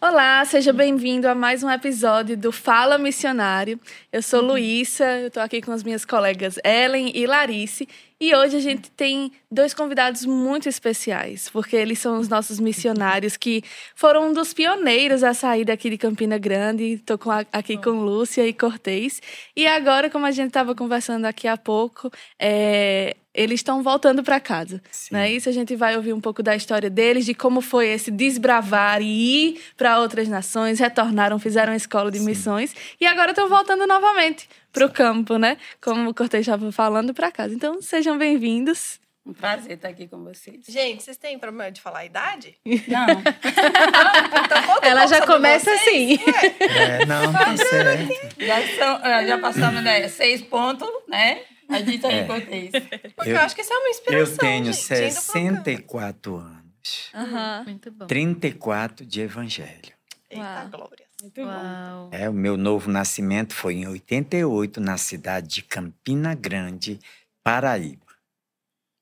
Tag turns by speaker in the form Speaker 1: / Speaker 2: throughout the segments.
Speaker 1: Olá, seja bem-vindo a mais um episódio do Fala Missionário. Eu sou Luísa, eu estou aqui com as minhas colegas Ellen e Larice e hoje a gente tem dois convidados muito especiais, porque eles são os nossos missionários que foram um dos pioneiros a sair daqui de Campina Grande. Estou aqui com Lúcia e Cortez. E agora, como a gente estava conversando aqui há pouco, é, eles estão voltando para casa. Sim. Né? Isso a gente vai ouvir um pouco da história deles, de como foi esse desbravar e ir para outras nações, retornaram, fizeram a escola de Sim. missões e agora estão voltando novamente para o campo, né? Como o Cortez estava falando, para casa. Então, sejam bem-vindos.
Speaker 2: Um prazer estar aqui com vocês.
Speaker 3: Gente, vocês têm problema de falar a idade?
Speaker 2: Não.
Speaker 1: então, Ela já começa assim.
Speaker 4: É, não, tá certo.
Speaker 2: Já, são, já passamos né, seis pontos, né? A gente aí, é. Cortez.
Speaker 3: Porque eu, eu, acho que isso é uma inspiração.
Speaker 4: Eu tenho
Speaker 3: gente,
Speaker 4: 64 anos.
Speaker 1: Uhum. Muito bom.
Speaker 4: 34 de evangelho.
Speaker 3: Eita, Uau. glória.
Speaker 2: Muito Uau.
Speaker 4: bom. É, o meu novo nascimento foi em 88, na cidade de Campina Grande, Paraíba.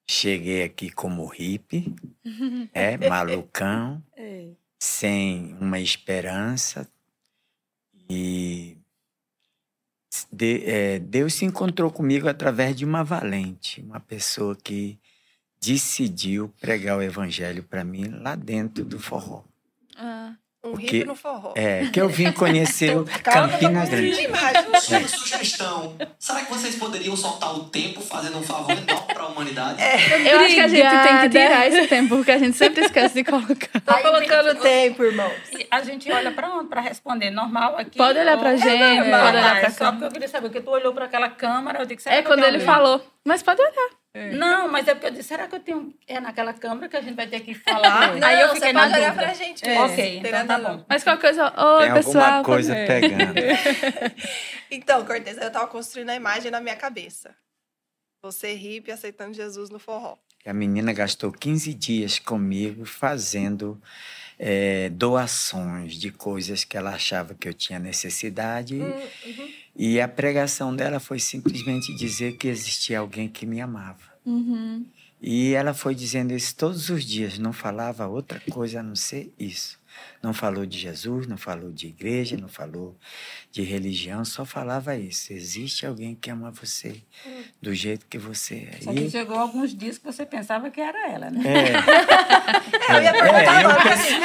Speaker 4: Cheguei aqui como hippie, é, malucão, é. sem uma esperança. E de, é, Deus se encontrou comigo através de uma valente, uma pessoa que decidiu pregar o evangelho para mim lá dentro do forró.
Speaker 3: Ah. Um porque, no forró.
Speaker 4: É, que eu vim conhecer o Campina Grande.
Speaker 5: É. Sugestão. Será que vocês poderiam soltar o tempo fazendo um favor enorme para a humanidade?
Speaker 1: É. Eu acho que a gente tem que tirar esse tempo, porque a gente sempre esquece de colocar.
Speaker 3: Tá colocando o tempo, irmão.
Speaker 2: A gente olha para onde? Para responder normal aqui?
Speaker 1: Pode olhar para a gente, é pode olhar para
Speaker 2: Só porque eu queria saber, porque tu olhou para aquela câmera, eu disse que
Speaker 1: É quando ele falou. Mas pode olhar.
Speaker 2: É. Não, mas é porque eu disse, será que eu tenho. É naquela câmera que a gente vai ter que falar?
Speaker 3: Não, Aí eu fiquei você pode olhar pra gente
Speaker 2: mesmo. Ok, então tá bom.
Speaker 1: Mas qualquer coisa. Oi,
Speaker 4: Tem
Speaker 1: pessoal.
Speaker 4: alguma coisa pegando.
Speaker 3: então, Cortez, eu tava construindo a imagem na minha cabeça. Você hippie aceitando Jesus no forró.
Speaker 4: A menina gastou 15 dias comigo fazendo é, doações de coisas que ela achava que eu tinha necessidade. Hum, uhum. E a pregação dela foi simplesmente dizer que existia alguém que me amava.
Speaker 1: Uhum.
Speaker 4: E ela foi dizendo isso todos os dias, não falava outra coisa a não ser isso. Não falou de Jesus, não falou de igreja, não falou de religião, só falava isso. Existe alguém que ama você do jeito que você é.
Speaker 2: Só que chegou alguns dias que você pensava que era ela, né?
Speaker 4: É.
Speaker 3: é eu ia perguntar é, eu
Speaker 4: pensei...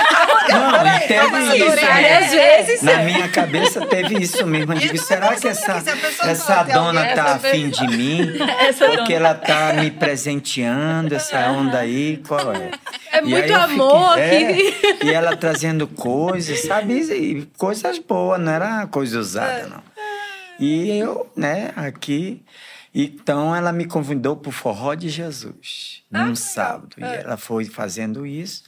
Speaker 4: Não, teve isso.
Speaker 3: Né? Às vezes.
Speaker 4: Na minha cabeça teve isso mesmo. Eu digo, será que essa, essa dona tá afim de mim? Porque ela tá me presenteando, essa onda aí, qual é?
Speaker 1: É muito amor
Speaker 4: fiquei, é, e ela trazendo coisas, sabe? E coisas boas, não era coisa usada, não. E eu, né, aqui. Então ela me convidou para o Forró de Jesus, num ah, sábado. E ela foi fazendo isso.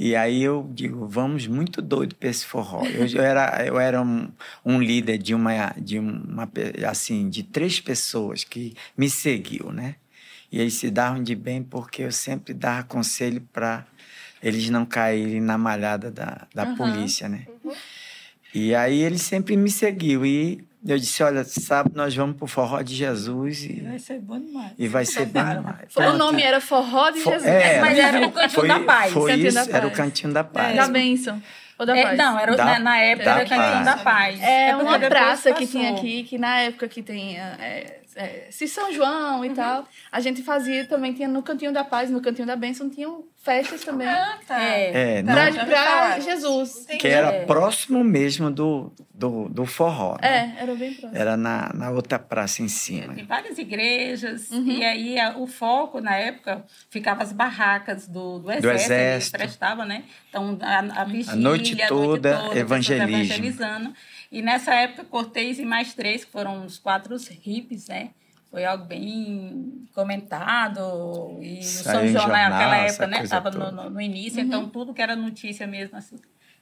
Speaker 4: E aí eu digo, vamos muito doido para esse forró. Eu, eu, era, eu era um, um, líder de uma, de uma, assim, de três pessoas que me seguiu, né? E eles se davam de bem porque eu sempre dava conselho para eles não caírem na malhada da, da uhum. polícia, né? Uhum. E aí ele sempre me seguiu e eu disse, olha, sábado nós vamos pro Forró de Jesus
Speaker 2: e vai ser bom demais.
Speaker 4: E vai ser bom demais.
Speaker 1: O nome era Forró de Jesus,
Speaker 4: é,
Speaker 2: mas era o Cantinho foi, da Paz.
Speaker 4: Foi
Speaker 2: Cantinho
Speaker 4: isso,
Speaker 2: da Paz.
Speaker 4: era o Cantinho da Paz.
Speaker 1: É, da bênção. Ou da
Speaker 2: é,
Speaker 1: Paz?
Speaker 2: Não, era,
Speaker 4: da,
Speaker 2: na, na, época era o Cantinho da Paz.
Speaker 1: É, é uma praça que tinha aqui, que na época que tem é, é, se São João e uhum. tal, a gente fazia também, tinha no Cantinho da Paz, no Cantinho da Bênção, tinham festas também.
Speaker 3: Ah, tá.
Speaker 4: É,
Speaker 1: pra, não, pra Jesus.
Speaker 4: Que era é. próximo mesmo do, do, do forró.
Speaker 1: Né? É, era bem próximo.
Speaker 4: Era na, na outra praça em cima.
Speaker 2: Tem várias igrejas, uhum. e aí a, o foco, na época, ficava as barracas do, do exército, do exército. prestava, né? Então, a, a vigília,
Speaker 4: a noite toda, a noite toda evangelismo.
Speaker 2: evangelizando. E nessa época, Cortez e mais três, que foram os quatro hippies, né? Foi algo bem comentado. E
Speaker 4: Saiu
Speaker 2: o São João,
Speaker 4: jornal,
Speaker 2: naquela época, né? Estava no, no, no, início, então uhum. então tudo que era notícia mesmo, assim.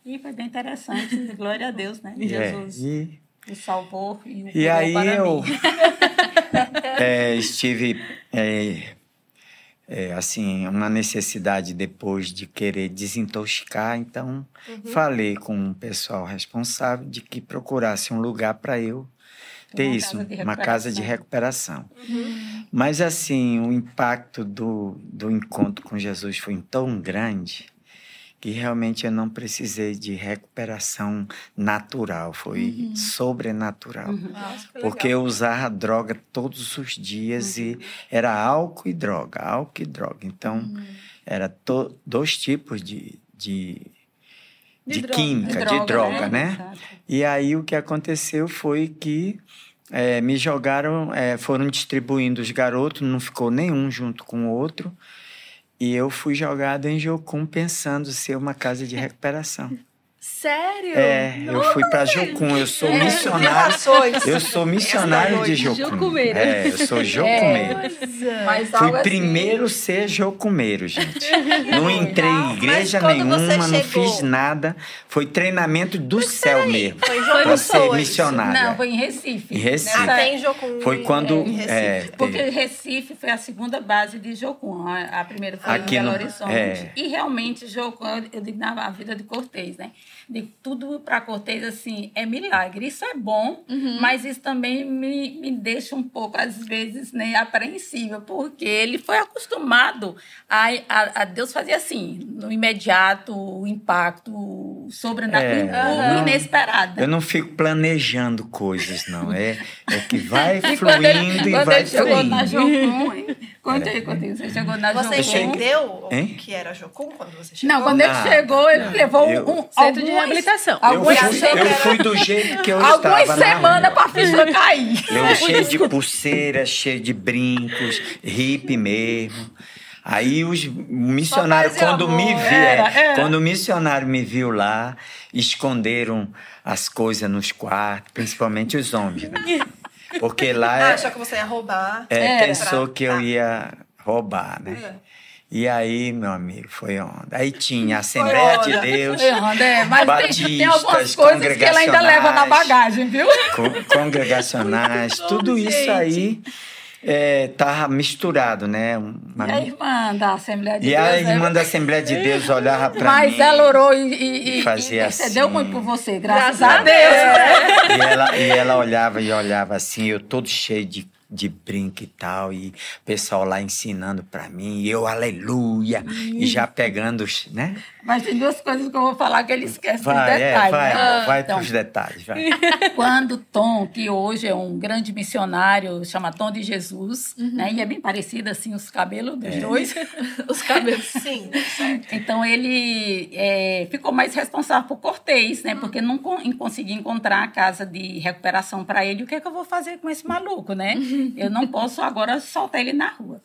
Speaker 2: E foi bem interessante. Glória a Deus, né?
Speaker 4: É,
Speaker 2: Jesus.
Speaker 4: E...
Speaker 2: O salvou e o
Speaker 4: E aí
Speaker 2: para
Speaker 4: eu
Speaker 2: é,
Speaker 4: estive é, é, assim, uma necessidade depois de querer desintoxicar, então uhum. falei com o pessoal responsável de que procurasse um lugar para eu ter
Speaker 2: Uma
Speaker 4: isso,
Speaker 2: casa
Speaker 4: uma casa de recuperação. Mas assim, o impacto do, do encontro com Jesus foi tão grande que realmente eu não precisei de recuperação natural, foi sobrenatural.
Speaker 3: Nossa, que
Speaker 4: Porque eu usava droga todos os dias e era álcool e droga, álcool e droga. Então, era to- dois tipos de, de,
Speaker 1: De
Speaker 4: de
Speaker 1: droga.
Speaker 4: química, de droga, né?
Speaker 2: Exato.
Speaker 4: E aí o que aconteceu foi que eh, me jogaram, eh, foram distribuindo os garotos, não ficou nenhum junto com o outro. E eu fui jogado em Jocum pensando ser uma casa de recuperação.
Speaker 1: Sério?
Speaker 4: É, eu fui para Jocum, eu sou missionário.
Speaker 3: Revelações.
Speaker 4: Eu sou missionário de Jocum.
Speaker 1: Jocumeiro.
Speaker 4: É, eu sou jocumeiro.
Speaker 2: Mas algo
Speaker 4: Fui
Speaker 2: assim-
Speaker 4: primeiro ser jocumeiro, gente. Não entrei em igreja
Speaker 3: Mas quando você
Speaker 4: nenhuma, não
Speaker 3: chegou-
Speaker 4: fiz nada. Foi treinamento do céu mesmo.
Speaker 3: Foi
Speaker 4: Pra
Speaker 3: João
Speaker 4: ser missionário.
Speaker 2: Não,
Speaker 4: é.
Speaker 2: foi em Recife.
Speaker 4: Em Recife.
Speaker 2: Nessa-
Speaker 3: Até em Jocum.
Speaker 4: Foi quando.
Speaker 3: em Recife.
Speaker 4: é,
Speaker 2: Porque
Speaker 4: teve-
Speaker 2: Recife foi a segunda base de Jocum. A, a primeira foi
Speaker 4: Aqui
Speaker 2: em Belo
Speaker 4: no-
Speaker 2: Horizonte.
Speaker 4: é.
Speaker 2: E realmente, Jocum, eu- eu digo na vida de Cortez, né? De tudo para Cortez, assim, é milagre. Isso é bom, mas isso também me, me deixa um pouco, às vezes, né, apreensiva, porque ele foi acostumado a, a, a Deus fazer assim, no imediato, o impacto sobrenatural,
Speaker 4: É,
Speaker 2: inesperado.
Speaker 4: Eu não fico planejando coisas, não. É, é que vai
Speaker 2: E
Speaker 4: fluindo
Speaker 2: quando
Speaker 4: e
Speaker 2: quando
Speaker 4: vai
Speaker 2: ele chegou na
Speaker 4: fluindo.
Speaker 2: Jocum, conta aí, você chegou na
Speaker 3: Você
Speaker 2: Jocum.
Speaker 3: entendeu
Speaker 4: Hein?
Speaker 3: o que era Jocum quando você chegou?
Speaker 2: Não, quando ele
Speaker 4: Nada.
Speaker 2: chegou, ele levou
Speaker 4: Eu-
Speaker 2: um
Speaker 1: Centro de
Speaker 2: algumas-
Speaker 1: reabilitação.
Speaker 4: Eu
Speaker 2: Algumas,
Speaker 4: fui, eu fui do jeito que eu
Speaker 2: algumas
Speaker 4: estava na
Speaker 2: semanas
Speaker 4: rua.
Speaker 2: pra ficha cair.
Speaker 4: Eu cheio de pulseira, cheio de brincos, hippie mesmo. Aí os missionários, quando me
Speaker 3: amor.
Speaker 4: viram,
Speaker 2: Era, era.
Speaker 4: quando o missionário me viu lá, esconderam as coisas nos quartos, principalmente os homens, né? Porque lá
Speaker 3: Ah,
Speaker 4: é,
Speaker 3: achou que você ia roubar.
Speaker 4: é,
Speaker 2: Era.
Speaker 4: pensou que eu
Speaker 3: Tá.
Speaker 4: ia roubar, né?
Speaker 3: É.
Speaker 4: E aí, meu amigo, foi onda. Aí tinha a Assembleia de
Speaker 3: onda.
Speaker 4: Deus,
Speaker 2: É, André, mas tem, tem algumas
Speaker 4: Batistas,
Speaker 2: coisas que ela ainda leva na bagagem, viu?
Speaker 4: co- congregacionais, tudo isso aí é, tava misturado, né? Uma-
Speaker 2: E a irmã da Assembleia de
Speaker 4: E
Speaker 2: Deus.
Speaker 4: a
Speaker 2: né?
Speaker 4: irmã da Assembleia de Deus olhava para mim.
Speaker 2: Mas ela orou e, e, e,
Speaker 4: fazia
Speaker 2: e intercedeu
Speaker 4: assim.
Speaker 2: muito por você, graças,
Speaker 1: Graças
Speaker 2: a
Speaker 1: a
Speaker 2: Deus.
Speaker 4: E ela, e ela olhava e olhava assim, eu todo cheio de, de brinco e tal, e o pessoal lá ensinando para mim, e eu, aleluia, e já pegando, os, né?
Speaker 2: Mas tem duas coisas que eu vou falar que ele esquece
Speaker 4: Vai, é,
Speaker 2: detalhe.
Speaker 4: vai,
Speaker 2: né?
Speaker 4: amor, vai
Speaker 2: Então,
Speaker 4: pros detalhes, vai.
Speaker 2: Quando Tom, que hoje é um grande missionário, chama Tom de Jesus,
Speaker 1: Uhum.
Speaker 2: né? E é bem parecido, assim, os cabelos
Speaker 4: É.
Speaker 2: dos dois.
Speaker 1: Os cabelos.
Speaker 3: Sim.
Speaker 2: Então, ele é, ficou mais responsável por Cortez, né? Porque não con consegui encontrar a casa de recuperação para ele. O que é que eu vou fazer com esse maluco, né? Eu não posso agora soltar ele na rua.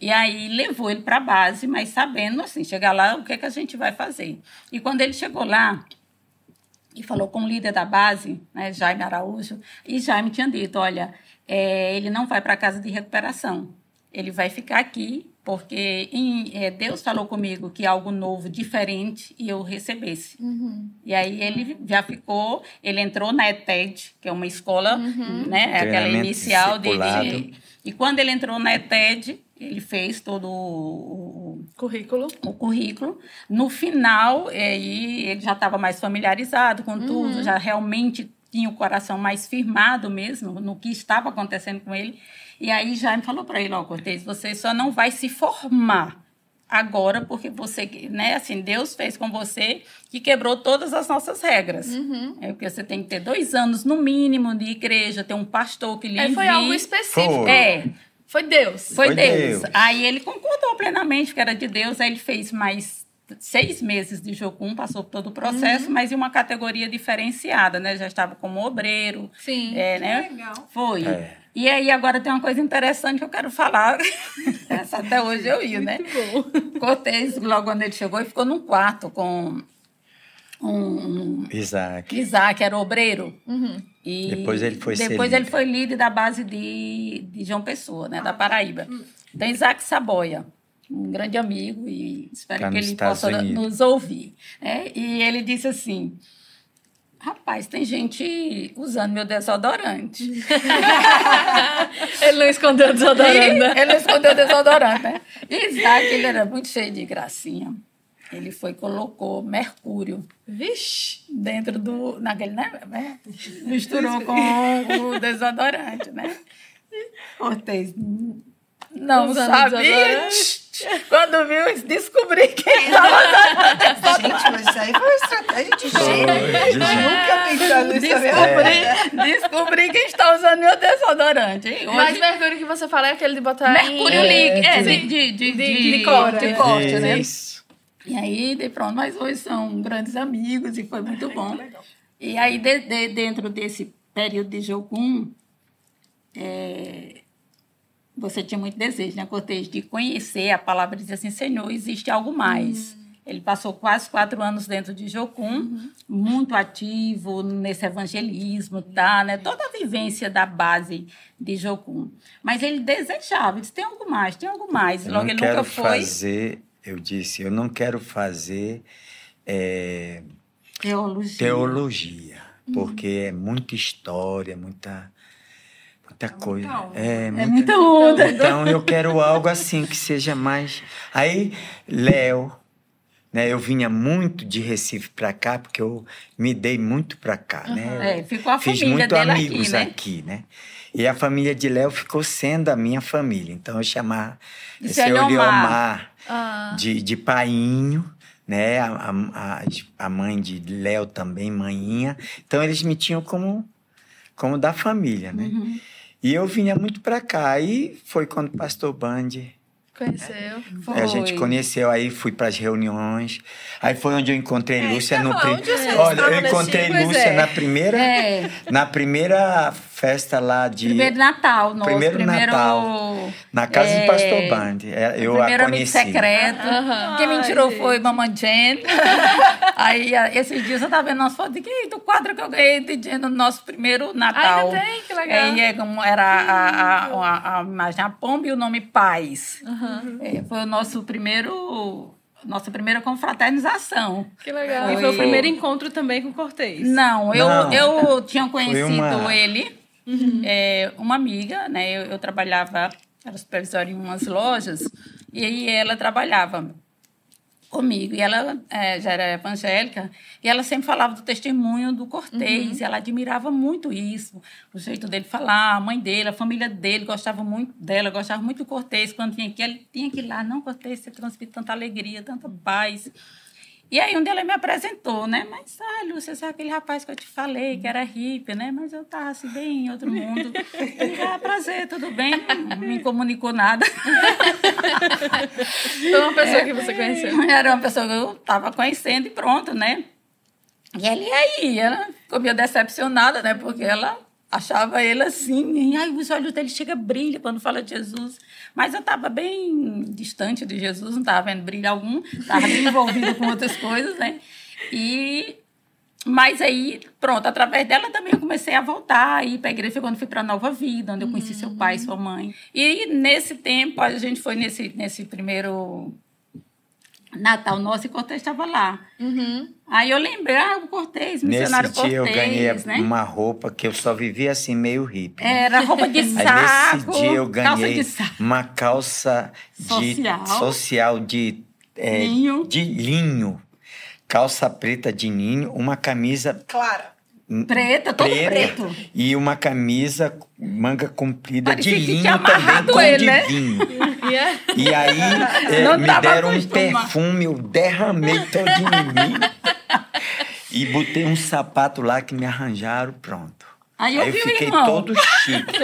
Speaker 2: E aí levou ele para a base, mas sabendo, assim, chegar lá, o que é que a gente vai fazer. E quando ele chegou lá, e falou com o líder da base, né, Jaime Araújo, e Jaime tinha dito, olha, é, ele não vai para a casa de recuperação, ele vai ficar aqui, porque em- é, Deus falou comigo que algo novo, diferente, e eu recebesse. E aí ele já ficou, ele entrou na ETED, que é uma escola, né, aquela inicial dele. E quando ele entrou na ETED, ele fez todo o- o,
Speaker 1: Currículo.
Speaker 2: o currículo. No final, aí ele já estava mais familiarizado com tudo, já realmente tinha o coração mais firmado mesmo no que estava acontecendo com ele. E aí Jaime falou para ele, ó, Cortez, você só não vai se formar agora porque você, né, assim, Deus fez com você que quebrou todas as nossas regras. É porque você tem que ter dois anos no mínimo de igreja, ter um pastor que lhe
Speaker 1: Aí foi algo específico.
Speaker 4: Foi.
Speaker 2: É,
Speaker 1: Foi Deus.
Speaker 2: foi,
Speaker 4: Foi
Speaker 2: Deus.
Speaker 4: Deus.
Speaker 2: Aí ele concordou plenamente que era de Deus. Aí ele fez mais seis meses de Jocum, passou por todo o processo,
Speaker 1: Uhum.
Speaker 2: mas em uma categoria diferenciada, né? Já estava como obreiro.
Speaker 1: Sim.
Speaker 2: É, né?
Speaker 3: legal.
Speaker 2: Foi.
Speaker 4: É.
Speaker 2: E aí agora tem uma coisa interessante que eu quero falar. Essa até hoje eu ia, né? Cortez, logo quando ele chegou, ele ficou num quarto com um,
Speaker 4: Isaac.
Speaker 2: Isaac era obreiro. E
Speaker 4: Depois ele foi ser
Speaker 2: Depois
Speaker 4: líder.
Speaker 2: ele foi líder da base de, de João Pessoa, né, da Paraíba. Então, Isaac Saboia, um grande amigo, e espero
Speaker 4: Tá
Speaker 2: que ele
Speaker 4: Estados
Speaker 2: possa
Speaker 4: Unidos.
Speaker 2: nos ouvir. né? E ele disse assim: Rapaz, tem gente usando meu desodorante.
Speaker 1: Ele não escondeu o desodorante. né?
Speaker 2: ele escondeu o desodorante, né? E Isaac, ele era muito cheio de gracinha. ele foi e colocou mercúrio
Speaker 1: Vixe!
Speaker 2: dentro do. naquele, né? né? Misturou com o desodorante, né? Cortez. Não
Speaker 1: Usando
Speaker 2: sabia. Quando viu, descobri quem estava
Speaker 3: Gente, mas isso aí foi uma estratégia de gênio. Nunca pensando nisso.
Speaker 2: Descobri, descobri quem está usando meu desodorante. hein? Hoje,
Speaker 1: Mas mercúrio que você fala é aquele de botar
Speaker 2: mercúrio líquido. É, de, de, de,
Speaker 1: De- de corte,
Speaker 2: de
Speaker 1: né?
Speaker 2: corte, né?
Speaker 4: Isso.
Speaker 2: E aí, de pronto, mas hoje são grandes amigos e foi muito bom. E aí, de- de- dentro desse período de Jogum, é, você tinha muito desejo, né, Cortez, de conhecer a palavra e dizer assim, Senhor, existe algo mais. Ele passou quase quatro anos dentro de Jocum, muito ativo nesse evangelismo, tá, né? Toda a vivência da base de Jocum. Mas ele desejava, ele disse, tem algo mais, tem algo mais.
Speaker 4: Eu
Speaker 2: Logo
Speaker 4: não
Speaker 2: ele
Speaker 4: quero
Speaker 2: nunca foi
Speaker 4: fazer, eu disse, eu não quero fazer é,
Speaker 2: teologia.
Speaker 4: teologia, porque é muita história, muita, muita coisa. É,
Speaker 2: É
Speaker 4: muita-
Speaker 2: muita onda.
Speaker 4: Então eu quero algo assim que seja mais. Aí, Léo, né? Eu vinha muito de Recife para cá, porque eu me dei muito para cá, né?
Speaker 2: É, ficou a
Speaker 4: Fiz
Speaker 2: família
Speaker 4: muito
Speaker 2: dele
Speaker 4: amigos
Speaker 2: aqui, né?
Speaker 4: aqui, né? E a família de Léo ficou sendo a minha família. Então eu chamava
Speaker 2: De
Speaker 4: esse
Speaker 2: Eliomar.
Speaker 4: Eliomar
Speaker 1: Ah,
Speaker 4: de, de painho, né? A, a, a mãe de Léo também, manhinha. Então eles me tinham como, como da família, né?
Speaker 2: Uhum.
Speaker 4: E eu vinha muito para cá. Aí foi quando o pastor Band
Speaker 1: conheceu.
Speaker 2: Foi.
Speaker 4: a gente conheceu, aí fui para as reuniões. Aí foi onde eu encontrei Lúcia no
Speaker 3: então,
Speaker 4: pri-
Speaker 3: onde vocês
Speaker 4: Olha, eu encontrei Lúcia
Speaker 1: é.
Speaker 4: na primeira
Speaker 2: É,
Speaker 4: na primeira festa lá de
Speaker 2: primeiro Natal, nosso
Speaker 4: Primeiro
Speaker 2: primeiro,
Speaker 4: Natal. na casa
Speaker 2: é,
Speaker 4: do pastor Band. É, Eu
Speaker 2: primeiro
Speaker 4: a
Speaker 2: amigo
Speaker 4: conheci.
Speaker 2: secreto.
Speaker 1: Aham.
Speaker 2: Quem me tirou foi Mamãe Jen. Aí, esses dias eu tava vendo umas fotos de do quadro que eu ganhei de Jen no nosso primeiro Natal.
Speaker 1: Ainda tem? Que legal.
Speaker 2: É, e é era a, a, a, a imagem, a pomba e o nome Paz.
Speaker 1: Aham.
Speaker 2: É, foi o nosso primeiro, nossa primeira confraternização.
Speaker 1: Que legal.
Speaker 6: E foi o primeiro encontro também com Cortez.
Speaker 2: Não, eu,
Speaker 4: Não.
Speaker 2: eu tinha conhecido
Speaker 4: uma-
Speaker 2: ele, é, uma amiga, né? Eu, eu trabalhava, era supervisora em umas lojas, e aí ela trabalhava comigo. E ela é, já era evangélica, e ela sempre falava do testemunho do Cortez, e ela admirava muito isso, o jeito dele falar, a mãe dele, a família dele gostava muito dela, gostava muito do Cortez. Quando vinha aqui, ele tinha que ir lá, não, Cortez, você transmite tanta alegria, tanta paz. E aí um dia ela me apresentou, né? Mas, ah, Lúcia, você é aquele rapaz que eu te falei, que era hippie, né? Mas eu tava assim, bem em outro mundo. Disse, ah, prazer, tudo bem? Não me comunicou nada.
Speaker 1: Foi uma pessoa que você conheceu.
Speaker 2: Era uma pessoa que eu tava conhecendo e pronto, né? E ela, e aí? Ela ficou meio decepcionada, né? Porque ela achava ele assim, ai, os olhos dele chega brilha quando fala de Jesus. Mas eu estava bem distante de Jesus, não estava vendo brilho algum, estava bem envolvida com outras coisas, né? E mas aí, pronto, através dela também eu comecei a voltar, a ir para a igreja quando fui para Nova Vida, onde eu conheci seu pai e sua mãe. E nesse tempo, a gente foi nesse, nesse primeiro Natal nosso e Cortez estava lá.
Speaker 1: Uhum.
Speaker 2: Aí eu lembrei, ah, o Cortez, missionário
Speaker 4: Nesse dia eu
Speaker 2: Cortez,
Speaker 4: ganhei
Speaker 2: né?
Speaker 4: uma roupa que eu só vivia assim, meio hippie. né?
Speaker 2: Era roupa de
Speaker 4: Aí
Speaker 2: saco,
Speaker 4: nesse dia eu
Speaker 2: calça
Speaker 4: ganhei
Speaker 2: de saco.
Speaker 4: uma calça de
Speaker 2: Social.
Speaker 4: social de, é,
Speaker 2: Linho.
Speaker 4: de linho, calça preta de linho, uma camisa
Speaker 3: Clara.
Speaker 2: Preta, todo
Speaker 4: preta
Speaker 2: preto.
Speaker 4: e uma camisa manga comprida
Speaker 2: Parecia
Speaker 4: de linho
Speaker 2: tinha
Speaker 4: também com
Speaker 2: ele,
Speaker 4: de
Speaker 2: né?
Speaker 4: vinho.
Speaker 1: E é-
Speaker 4: E aí é,
Speaker 2: Não
Speaker 4: me deram um perfume, eu derramei todinho em mim. E botei um sapato lá que me arranjaram, pronto.
Speaker 2: Aí eu vi o
Speaker 4: fiquei
Speaker 2: irmão.
Speaker 4: todo chique.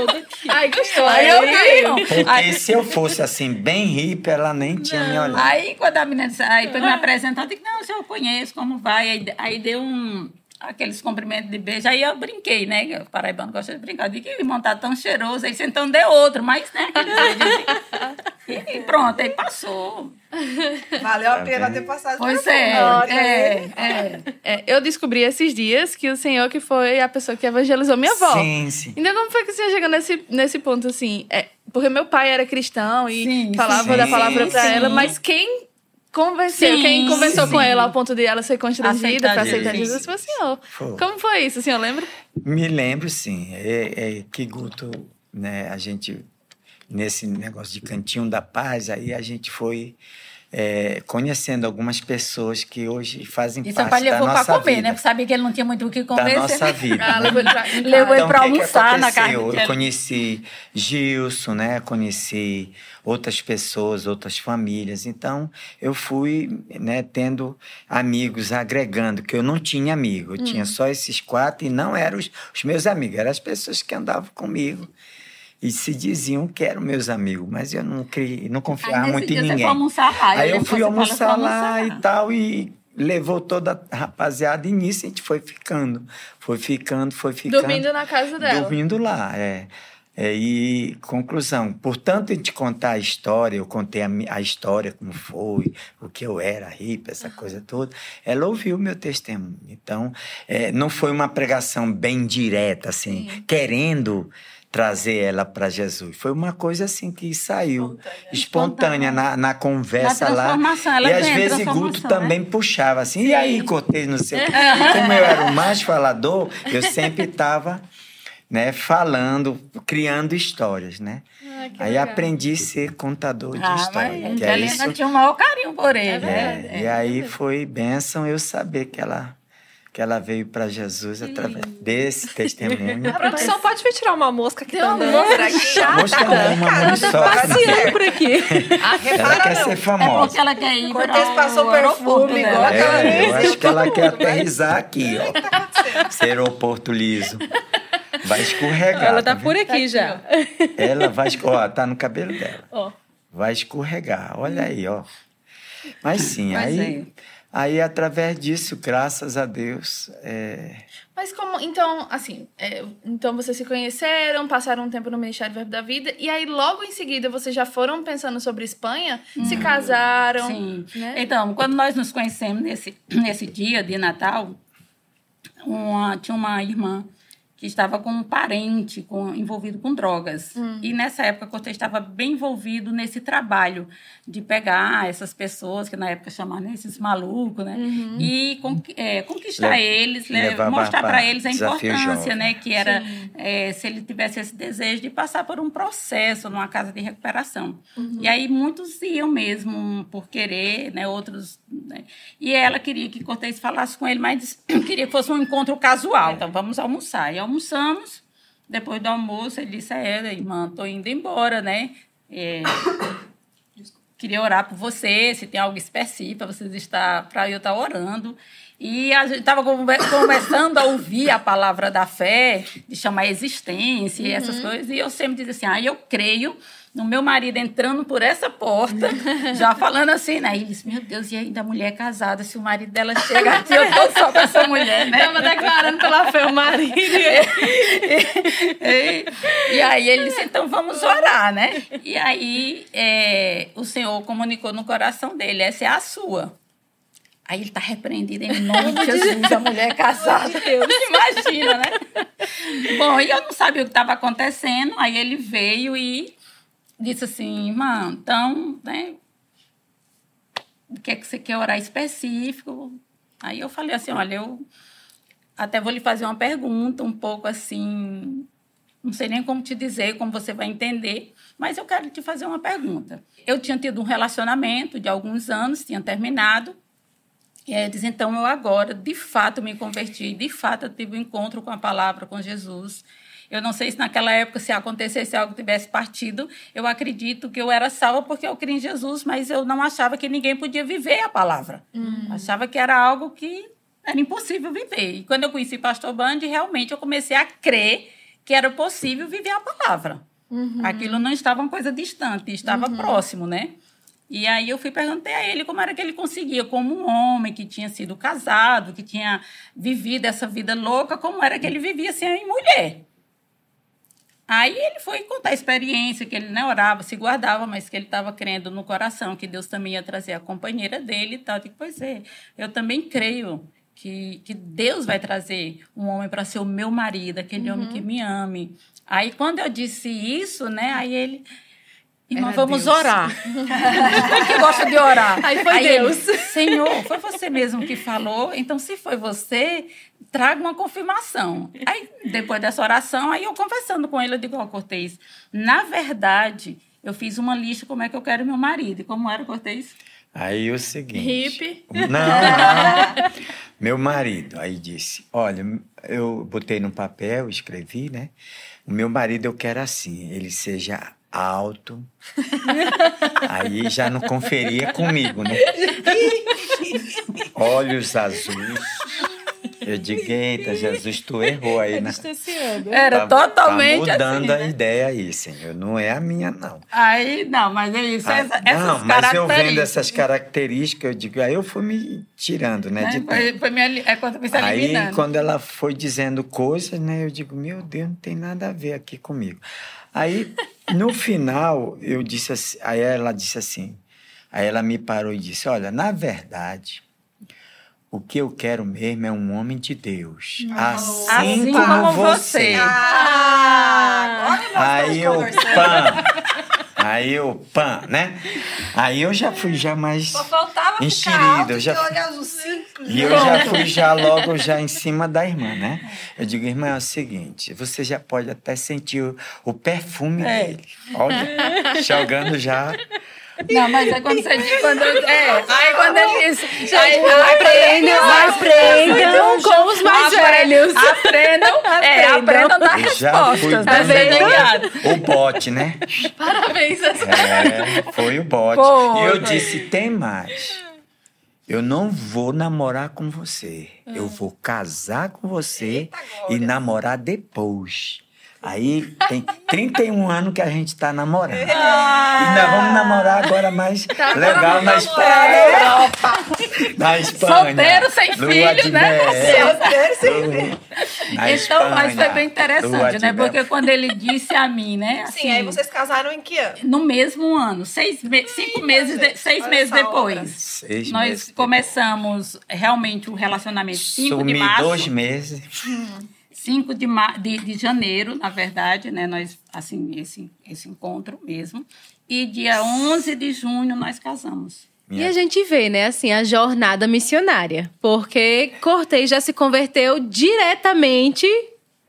Speaker 1: Ai, gostou.
Speaker 2: Aí eu vi irmão.
Speaker 4: Porque se eu fosse assim, bem hippie, ela nem tinha me olhado.
Speaker 2: Aí quando a menina disse, aí foi me apresentar, eu disse, não, se eu conheço, como vai? Aí, aí deu um, aqueles cumprimentos de beijo, aí eu brinquei, né? O paraibano gosta de brincar, eu disse que o irmão tá tão cheiroso, aí então deu outro, mas, né? aquele beijo assim. E pronto, aí passou.
Speaker 3: Valeu a
Speaker 4: Tá
Speaker 3: pena ter passado
Speaker 2: Pois é, é,
Speaker 3: aí.
Speaker 2: é.
Speaker 1: É, eu descobri esses dias que o senhor que foi a pessoa que evangelizou minha avó.
Speaker 4: Sim, sim.
Speaker 1: Ainda como foi que o senhor chegou nesse, nesse ponto, assim? É, porque meu pai era cristão e
Speaker 2: Sim,
Speaker 1: falava
Speaker 4: sim.
Speaker 1: da palavra pra
Speaker 2: Sim.
Speaker 1: ela, mas quem convenceu,
Speaker 2: Sim,
Speaker 1: quem conversou
Speaker 2: sim.
Speaker 1: com ela ao ponto de ela ser constrangida pra aceitar
Speaker 2: Jesus.
Speaker 1: Jesus foi o senhor.
Speaker 4: Foi.
Speaker 1: Como foi isso, o senhor lembra?
Speaker 4: Me lembro, sim. É, é que Guto, né, a gente, nesse negócio de Cantinho da Paz, aí a gente foi é, conhecendo algumas pessoas que hoje fazem
Speaker 2: E seu
Speaker 4: parte da
Speaker 2: levou
Speaker 4: nossa
Speaker 2: para comer,
Speaker 4: vida.
Speaker 2: né? Porque sabia que ele não tinha muito o que
Speaker 4: Da
Speaker 2: comer.
Speaker 4: nossa
Speaker 2: você-
Speaker 4: vida. Né?
Speaker 1: levou ele pra
Speaker 4: Então, o que que
Speaker 2: almoçar na casa dele.
Speaker 4: Eu conheci Gilson, né? Conheci outras pessoas, outras famílias. Então, eu fui né, tendo amigos, agregando, que eu não tinha amigo. Eu
Speaker 2: Hum.
Speaker 4: tinha só esses quatro e não eram os, os meus amigos, eram as pessoas que andavam comigo. E se diziam que eram meus amigos, mas eu não, cri, não
Speaker 2: Aí,
Speaker 4: confiava
Speaker 2: nesse
Speaker 4: muito em ninguém.
Speaker 2: almoçar lá.
Speaker 4: Aí eu fui almoçar
Speaker 2: "Foi
Speaker 4: lá
Speaker 2: almoçar
Speaker 4: e tal, e levou toda a rapaziada, e nisso a gente foi ficando. Foi ficando, foi ficando.
Speaker 1: Dormindo na casa dela.
Speaker 4: Dormindo lá, é. É, e conclusão, portanto, de contar a história, eu contei a, a história, como foi, o que eu era, hippie, essa coisa toda, ela ouviu o meu testemunho. Então, é, não foi uma pregação bem direta, assim, querendo trazer ela para Jesus. Foi uma coisa assim que saiu espontânea, na, na conversa
Speaker 2: Na
Speaker 4: lá. e às vezes Guto
Speaker 2: transformação,
Speaker 4: também puxava assim, e aí, Cortez, não sei o quê. Como eu era o mais falador, eu sempre estava né, falando, criando histórias, né?
Speaker 1: Ah,
Speaker 4: Aí
Speaker 1: legal.
Speaker 4: aprendi a ser contador de
Speaker 2: Ah,
Speaker 4: história.
Speaker 2: mas
Speaker 4: que
Speaker 2: a
Speaker 4: é
Speaker 2: Helena
Speaker 4: isso,
Speaker 2: tinha o maior carinho por ele.
Speaker 4: é,
Speaker 2: né?
Speaker 4: E aí foi bênção eu saber que ela, que ela veio para Jesus através desse testemunho.
Speaker 6: A produção pode vir tirar uma mosca que
Speaker 1: Tem
Speaker 6: tá andando.
Speaker 1: mosca aqui.
Speaker 4: Mosca não, uma mão só.
Speaker 6: Passeando por aqui.
Speaker 3: Ah,
Speaker 4: Ela
Speaker 3: repara
Speaker 4: quer
Speaker 3: não.
Speaker 4: ser
Speaker 2: É
Speaker 4: famosa.
Speaker 2: porque ela quer ir
Speaker 3: Cortez
Speaker 2: para
Speaker 3: passou perfume,
Speaker 2: dela.
Speaker 3: igual aquela
Speaker 4: É, eu acho que ela quer aterrizar aqui, ó.
Speaker 3: O que tá acontecendo?
Speaker 4: Esse aeroporto liso. Vai escorregar.
Speaker 6: Ela tá
Speaker 4: vendo?
Speaker 6: por aqui já.
Speaker 4: Ela vai escorregar. Ó, tá no cabelo dela.
Speaker 6: Ó.
Speaker 4: Vai escorregar. Olha aí, ó. Mas sim,
Speaker 2: Mas
Speaker 4: aí, aí através disso, graças a Deus, é,
Speaker 1: Mas como, então, assim, é, então vocês se conheceram, passaram um tempo no Ministério Verbo da Vida, e aí logo em seguida vocês já foram pensando sobre Espanha, se casaram,
Speaker 2: Sim.
Speaker 1: né?
Speaker 2: Então, quando nós nos conhecemos nesse, nesse dia de Natal, uma, tinha uma irmã que estava com um parente com, envolvido com drogas. E nessa época, Cortez estava bem envolvido nesse trabalho de pegar essas pessoas, que na época chamavam esses malucos, né? E con- é, conquistar
Speaker 4: Le-
Speaker 2: eles, le-
Speaker 4: levava
Speaker 2: mostrar para eles a importância,
Speaker 4: jovem.
Speaker 2: né? Que era é, se ele tivesse esse desejo de passar por um processo numa casa de recuperação. E aí muitos iam mesmo por querer, né? Outros. né? E ela queria que Cortez falasse com ele, mas queria que fosse um encontro casual. Então vamos almoçar. E almoçamos. Depois do almoço, ele disse a ela, irmã, tô indo embora, né? É, queria orar por você, se tem algo específico para vocês estar, para eu estar orando. E a gente estava começando a ouvir a palavra da fé, de chamar existência e essas coisas, e eu sempre dizia assim: ah, eu creio no meu marido entrando por essa porta, já falando assim, né? E ele disse: meu Deus, e ainda a mulher casada, se o marido dela chega aqui, eu tô só com essa mulher, né?
Speaker 1: Tava declarando pela fé o marido.
Speaker 2: e, e aí ele disse, então vamos orar, né? E aí é, o Senhor comunicou no coração dele, essa é a sua. Aí ele está repreendido em nome de Jesus, a mulher casada. Imagina, né? Bom, e eu não sabia o que estava acontecendo, aí ele veio e disse assim, irmã, então, né? O que é que você quer orar específico? Aí eu falei assim, olha, eu até vou lhe fazer uma pergunta um pouco assim, não sei nem como te dizer, como você vai entender, mas eu quero te fazer uma pergunta. Eu tinha tido um relacionamento de alguns anos, tinha terminado, e aí diz, então eu agora, de fato, me converti, de fato eu tive um encontro com a palavra, com Jesus. Eu não sei se naquela época, se acontecesse algo tivesse partido, eu acredito que eu era salva porque eu criei em Jesus, mas eu não achava que ninguém podia viver a palavra. Achava que era algo que era impossível viver. E quando eu conheci Pastor Band, realmente eu comecei a crer que era possível viver a palavra. Aquilo não estava uma coisa distante, estava próximo, né? E aí eu fui perguntei a ele como era que ele conseguia, como um homem que tinha sido casado, que tinha vivido essa vida louca, como era que ele vivia sem mulher. Aí ele foi contar a experiência, que ele não orava, se guardava, mas que ele estava crendo no coração, que Deus também ia trazer a companheira dele e tal. Eu digo, pois é, eu também creio que, que Deus vai trazer um homem para ser o meu marido, aquele homem que me ame. Aí quando eu disse isso, né, aí ele... Irmã,
Speaker 1: Era
Speaker 2: vamos
Speaker 1: Deus.
Speaker 2: orar. que gosta de orar.
Speaker 1: Aí foi
Speaker 2: ele,
Speaker 1: Deus.
Speaker 2: Senhor, foi você mesmo que falou? Então, se foi você, traga uma confirmação. Aí, depois dessa oração, aí eu conversando com ele, eu digo, ó, Cortez, na verdade, eu fiz uma lista como é que eu quero meu marido. E como era, Cortez?
Speaker 4: Aí o seguinte.
Speaker 1: Hippie.
Speaker 4: Não, não. Meu marido aí disse: Olha, eu botei no papel, escrevi, né? O meu marido eu quero assim, ele seja alto. aí já não conferia comigo, né? Olhos azuis. Eu digo, eita, Jesus, tu errou aí, né?
Speaker 2: Era
Speaker 4: Tá-
Speaker 2: totalmente
Speaker 4: tá mudando
Speaker 2: assim,
Speaker 4: a
Speaker 2: né?
Speaker 4: ideia aí, Senhor. Não é a minha, não.
Speaker 2: Aí, não, mas é isso.
Speaker 4: Ah,
Speaker 2: essa,
Speaker 4: não,
Speaker 2: essas
Speaker 4: mas eu vendo
Speaker 2: características,
Speaker 4: essas características, eu digo, aí eu fui me tirando, né?
Speaker 2: né?
Speaker 4: de.
Speaker 2: Foi, foi minha, é quando me
Speaker 4: Aí, quando ela foi dizendo coisas, né, eu digo, meu Deus, não tem nada a ver aqui comigo. Aí, no final, eu disse assim, aí ela disse assim, aí ela me parou e disse, olha, na verdade, o que eu quero mesmo é um homem de Deus. Assim,
Speaker 2: Assim
Speaker 4: como,
Speaker 2: como
Speaker 4: você.
Speaker 2: você.
Speaker 3: Ah, agora nós
Speaker 4: Aí eu, pã, aí eu, pã, né? Aí eu já fui já mais...
Speaker 3: Só faltava
Speaker 4: Enxerido, já. E eu já fui já logo já em cima da irmã, né? Eu digo, irmã, é o seguinte, você já pode até sentir o, o perfume
Speaker 2: É.
Speaker 4: dele. Olha, jogando já.
Speaker 2: Não, mas é quando você diz. Quando, eu- é, aí quando ele disse. aí,
Speaker 6: Aprendam, aprendam com os mais velhos.
Speaker 2: Aprendam, é, aprendam
Speaker 4: fui
Speaker 2: respostas. Tá vendo?
Speaker 4: O bote, né?
Speaker 1: Parabéns,
Speaker 4: É, foi o bote.
Speaker 2: Foi,
Speaker 4: e eu disse, tem mais. Eu não vou namorar com você. Eu vou casar com você
Speaker 3: Eita,
Speaker 4: e namorar depois. Aí tem 31 anos que a gente tá namorando. E nós vamos namorar agora mais legal na Espanha. Na Espanha.
Speaker 2: Solteiro, sem
Speaker 4: Lua
Speaker 2: filho,
Speaker 4: de
Speaker 2: né?
Speaker 3: Solteiro, sem filho.
Speaker 4: Na
Speaker 2: Então, mas foi
Speaker 4: Espanha.
Speaker 2: bem interessante,
Speaker 4: de
Speaker 2: né? Porque quando ele disse a mim, né?
Speaker 3: Sim, aí vocês casaram em que ano?
Speaker 2: No mesmo ano, seis me- cinco
Speaker 3: Ih,
Speaker 2: meses, de- seis meses depois.
Speaker 4: Seis
Speaker 2: Nós
Speaker 4: meses
Speaker 2: começamos realmente o relacionamento 5 de
Speaker 4: Sumi
Speaker 2: março.
Speaker 4: dois meses.
Speaker 2: 5 de, de, de janeiro, na verdade, né? Nós, assim, esse, esse encontro mesmo. E dia 11 de junho nós casamos.
Speaker 6: E a gente vê, né, assim, a jornada missionária. Porque Cortez já se converteu diretamente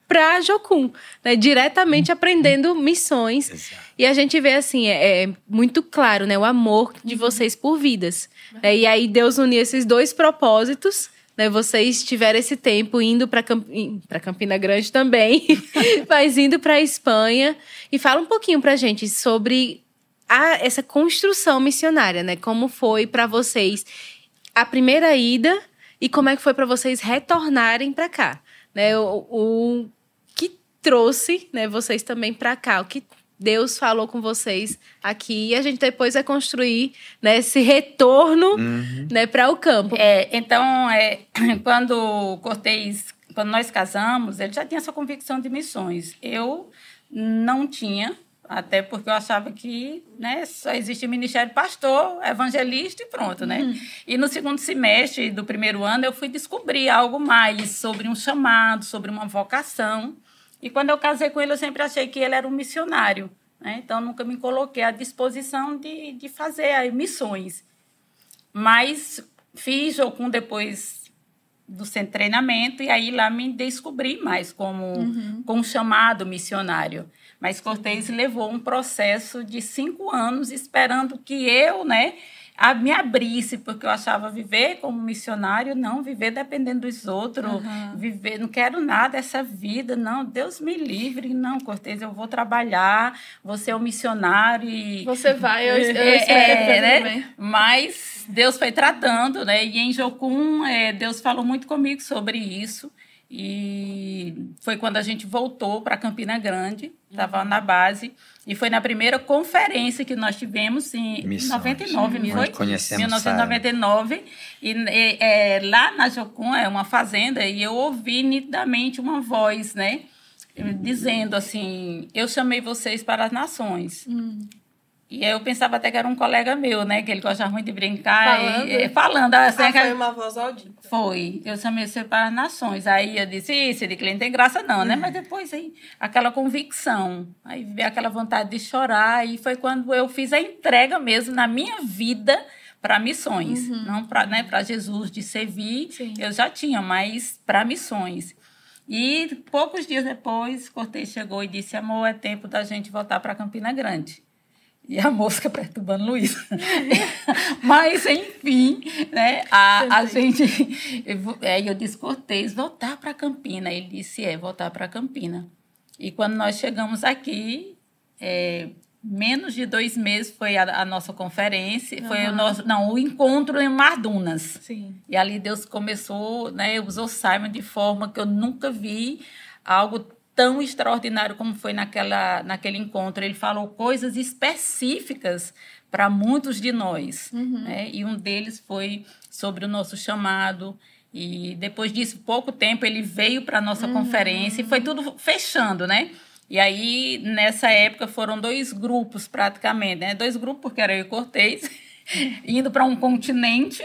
Speaker 6: para Jocum, né? Diretamente aprendendo missões.
Speaker 4: Exato.
Speaker 6: E a gente vê, assim, é, é muito claro, né? O amor de vocês por vidas. né? E aí Deus uniu esses dois propósitos, né? Vocês tiveram esse tempo indo para Camp... para Campina Grande também, mas indo para Espanha. E fala um pouquinho pra gente sobre a- essa construção missionária, né? Como foi para vocês a primeira ida e como é que foi para vocês retornarem para cá, né? O, o que trouxe, né, vocês também para cá, o que Deus falou com vocês aqui e a gente depois vai construir né, esse retorno,
Speaker 4: Uhum.
Speaker 6: né, para o campo.
Speaker 2: É, então, é, quando Cortez, quando nós casamos, ele já tinha essa convicção de missões. Eu não tinha, até porque eu achava que né, só existe ministério pastor, evangelista e pronto, né? E no segundo semestre do primeiro ano eu fui descobrir algo mais sobre um chamado, sobre uma vocação. E quando eu casei com ele, eu sempre achei que ele era um missionário. Né? Então, nunca me coloquei à disposição de, de fazer aí, missões. Mas fiz Jocum depois do centro de treinamento e aí lá me descobri mais como com um chamado missionário. Mas Cortez levou um processo de cinco anos esperando que eu, né, a- me abrisse, porque eu achava viver como missionário, não viver dependendo dos outros, viver, não quero nada dessa vida, não, Deus me livre, não, Cortez, eu vou trabalhar, você é um missionário e
Speaker 1: Você vai, eu, eu
Speaker 2: é,
Speaker 1: espero
Speaker 2: é, né?
Speaker 1: também.
Speaker 2: Mas Deus foi tratando, né? E em Jocum, é, Deus falou muito comigo sobre isso. E foi quando a gente voltou para Campina Grande, estava na base. E foi na primeira conferência que nós tivemos em
Speaker 4: Missões.
Speaker 2: 99, não
Speaker 4: Nós
Speaker 2: foi?
Speaker 4: conhecemos
Speaker 2: 1999. E é, é, lá na Jocum é uma fazenda e eu ouvi nitidamente uma voz, né? Dizendo assim: Eu chamei vocês para as nações. E eu pensava até que era um colega meu, né? Que ele gosta muito de brincar.
Speaker 1: Falando?
Speaker 2: E, falando assim,
Speaker 3: Ah, foi uma voz audita.
Speaker 2: foi. Eu chamei você para as nações. Aí eu disse, esse de cliente tem graça não, né? Mas depois aí, aquela convicção. Aí veio aquela vontade de chorar. E foi quando eu fiz a entrega mesmo na minha vida para missões. Não para né, pra Jesus, de servir.
Speaker 1: Sim.
Speaker 2: Eu já tinha, mas para missões. E poucos dias depois, Cortez chegou e disse, amor, é tempo da gente voltar para Campina Grande. E a mosca perturbando Luísa. Mas, enfim, né? A, a gente. Aí eu disse, Cortez, voltar para Campina. Ele disse, é, voltar para Campina. E quando nós chegamos aqui, é, menos de dois meses foi a, a nossa conferência, foi o nosso, não, o encontro em Mardunas.
Speaker 1: Sim.
Speaker 2: E ali Deus começou, né, usou Simon de forma que eu nunca vi algo tão extraordinário como foi naquela, naquele encontro. Ele falou coisas específicas para muitos de nós, né? E um deles foi sobre o nosso chamado. E depois disso, pouco tempo, ele veio para a nossa conferência e foi tudo fechando, né? E aí, nessa época, foram dois grupos praticamente, né? Dois grupos, porque era eu e Cortez, indo para um continente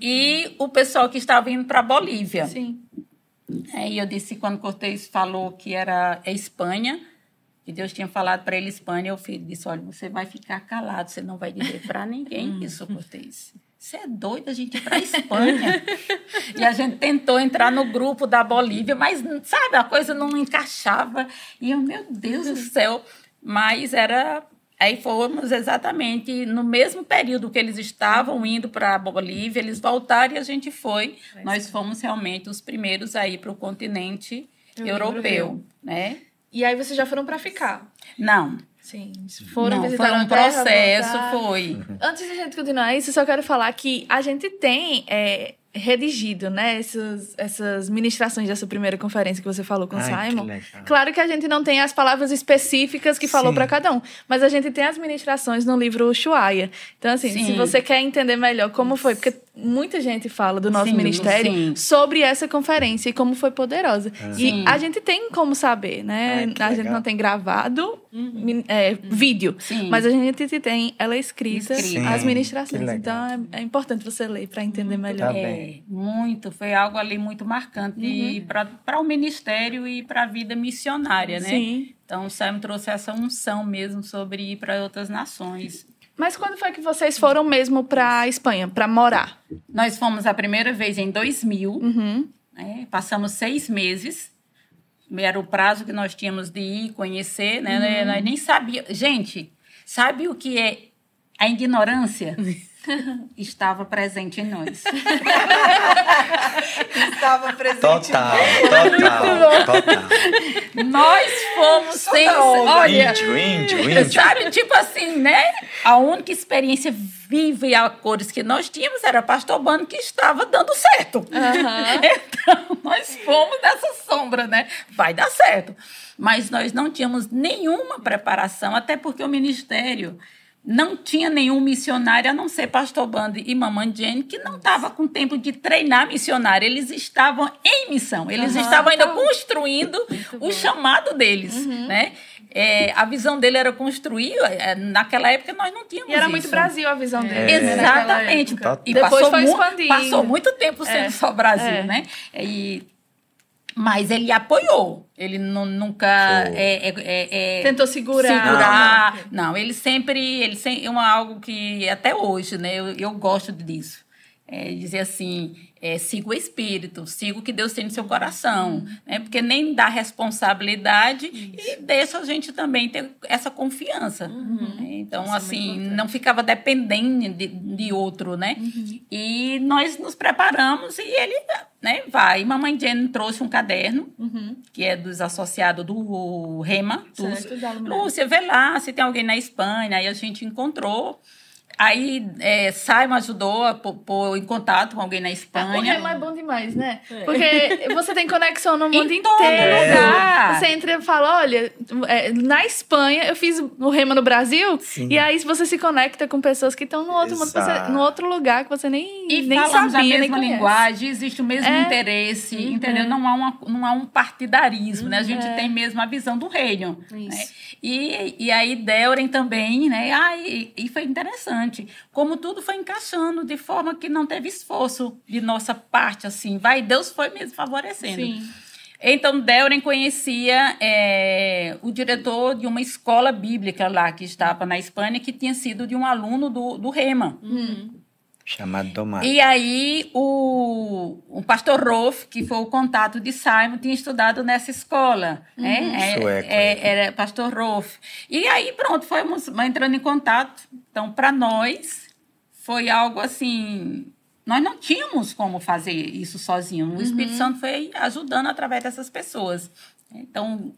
Speaker 2: e o pessoal que estava indo para Bolívia.
Speaker 1: Sim.
Speaker 2: É, e eu disse, quando Cortez falou que era é Espanha, que Deus tinha falado para ele Espanha, eu disse, olha, você vai ficar calado, você não vai dizer para ninguém isso, Cortez. Você é doido a gente ir para Espanha. e a gente tentou entrar no grupo da Bolívia, mas, sabe, a coisa não encaixava. E eu, meu Deus do céu. Mas era... Aí fomos exatamente no mesmo período que eles estavam indo para a Bolívia, eles voltaram e a gente foi. Nós fomos realmente os primeiros a ir para o continente
Speaker 1: Europeu.
Speaker 2: europeu, né?
Speaker 1: E aí vocês já foram para ficar.
Speaker 2: Não,
Speaker 1: Sim. Foram
Speaker 2: não,
Speaker 1: visitar
Speaker 2: foi
Speaker 1: a
Speaker 2: um
Speaker 1: terra,
Speaker 2: processo,
Speaker 1: voltar.
Speaker 2: foi.
Speaker 1: Antes de a gente continuar isso, eu só quero falar que a gente tem é, redigido, né, essas, essas ministrações dessa primeira conferência que você falou com o
Speaker 4: Ai, que
Speaker 1: Simon.
Speaker 4: legal.
Speaker 1: Claro que a gente não tem as palavras específicas que falou para cada um, mas a gente tem as ministrações no livro Ushuaia. Então, assim, se
Speaker 2: Sim.
Speaker 1: você quer entender melhor como foi, porque muita gente fala do nosso
Speaker 2: Sim,
Speaker 1: ministério
Speaker 2: sim.
Speaker 1: sobre essa conferência e como foi poderosa.
Speaker 2: Sim.
Speaker 1: E a gente tem como saber, né? A gente
Speaker 4: legal.
Speaker 1: não tem gravado min- é, vídeo,
Speaker 2: Sim.
Speaker 1: mas a gente tem ela escrita,
Speaker 2: Escrita.
Speaker 1: as ministrações. Então é, é importante você ler para entender melhor.
Speaker 4: Tá
Speaker 2: É, muito. Foi algo ali muito marcante para o ministério e para a vida missionária, né?
Speaker 1: Sim.
Speaker 2: Então, o Sam trouxe essa unção mesmo sobre ir para outras nações.
Speaker 1: Mas quando foi que vocês foram mesmo para Espanha, para morar?
Speaker 2: Nós fomos a primeira vez em 2000,
Speaker 1: Uhum.
Speaker 2: né? passamos seis meses. Era o prazo que nós tínhamos de ir conhecer, né? Nós nem sabia. Gente, sabe o que é a ignorância? Estava presente em nós.
Speaker 3: Estava presente.
Speaker 4: Total, total, total.
Speaker 2: Nós fomos sem. Olha,
Speaker 4: Índio, índio, índio.
Speaker 2: sabe, tipo assim, né? A única experiência viva e a cores que nós tínhamos era Pastor Bano que estava dando certo. Então, nós fomos nessa sombra, né? Vai dar certo. Mas nós não tínhamos nenhuma preparação, até porque o ministério não tinha nenhum missionário, a não ser Pastor Bando e Mamãe Jane, que não estava com tempo de treinar missionário. Eles estavam em missão, eles
Speaker 1: Aham.
Speaker 2: estavam ainda
Speaker 1: Então,
Speaker 2: construindo o chamado deles, né? É, a visão dele era construir, é, naquela época nós não tínhamos
Speaker 1: E era
Speaker 2: isso.
Speaker 1: muito Brasil a visão dele.
Speaker 4: É.
Speaker 1: né,
Speaker 2: Exatamente. E
Speaker 1: Depois
Speaker 2: passou
Speaker 1: foi
Speaker 2: mu-
Speaker 1: expandindo.
Speaker 2: Passou muito tempo sendo
Speaker 1: É.
Speaker 2: só Brasil,
Speaker 1: É.
Speaker 2: né? E, mas ele apoiou. Ele nu- nunca é, é, é, é,
Speaker 1: Tentou segurar.
Speaker 2: segurar. Não, ele sempre, ele sempre, é uma, algo que até hoje, né? Eu, eu gosto disso. É, dizer assim, é, siga o Espírito, siga o que Deus tem no seu coração, né? Porque nem dá responsabilidade e deixa a gente também ter essa confiança. né? Então, assim, não ficava dependendo de, de outro, né? E nós nos preparamos e ele, né, vai. Mamãe Jane trouxe um caderno, que é dos associados do Rema,
Speaker 1: Certo, Luminária.
Speaker 2: Lúcia, vê lá se tem alguém na Espanha. Aí a gente encontrou. Aí é, Simon ajudou a pô- pôr em contato com alguém na
Speaker 1: O
Speaker 2: Espanha.
Speaker 1: Rema é bom demais, né? Porque você tem conexão no mundo
Speaker 2: Em todo
Speaker 1: inteiro.
Speaker 2: lugar.
Speaker 1: Você entra e fala, olha, é, na Espanha eu fiz o Rema no Brasil.
Speaker 4: Sim.
Speaker 1: E aí você se conecta com pessoas que estão no outro mundo, você- no outro lugar que você nem,
Speaker 2: E
Speaker 1: nem
Speaker 2: falamos
Speaker 1: sabia,
Speaker 2: a mesma linguagem, existe o mesmo
Speaker 1: É.
Speaker 2: interesse,
Speaker 1: Uhum.
Speaker 2: entendeu? Não há, uma, não há um partidarismo, né? A gente
Speaker 1: É.
Speaker 2: tem mesmo a visão do reino. Né?
Speaker 6: Isso.
Speaker 2: E, e aí Delren também, né? Ah, e, e foi interessante. Como tudo foi encaixando de forma que não teve esforço de nossa parte, assim. Vai, Deus foi mesmo favorecendo.
Speaker 1: Sim.
Speaker 2: Então, Delren conhecia é, o diretor de uma escola bíblica lá que estava na Espanha, que tinha sido de um aluno do, do Rema.
Speaker 4: Chamado Domar.
Speaker 2: E aí, o, o pastor Rolf, que foi o contato de Simon, tinha estudado nessa escola. Né? É,
Speaker 4: Sueco,
Speaker 2: é, era pastor Rolf. E aí, pronto, fomos entrando em contato. Então, para nós, foi algo assim. Nós não tínhamos como fazer isso sozinho. O Espírito Santo foi ajudando através dessas pessoas. Então,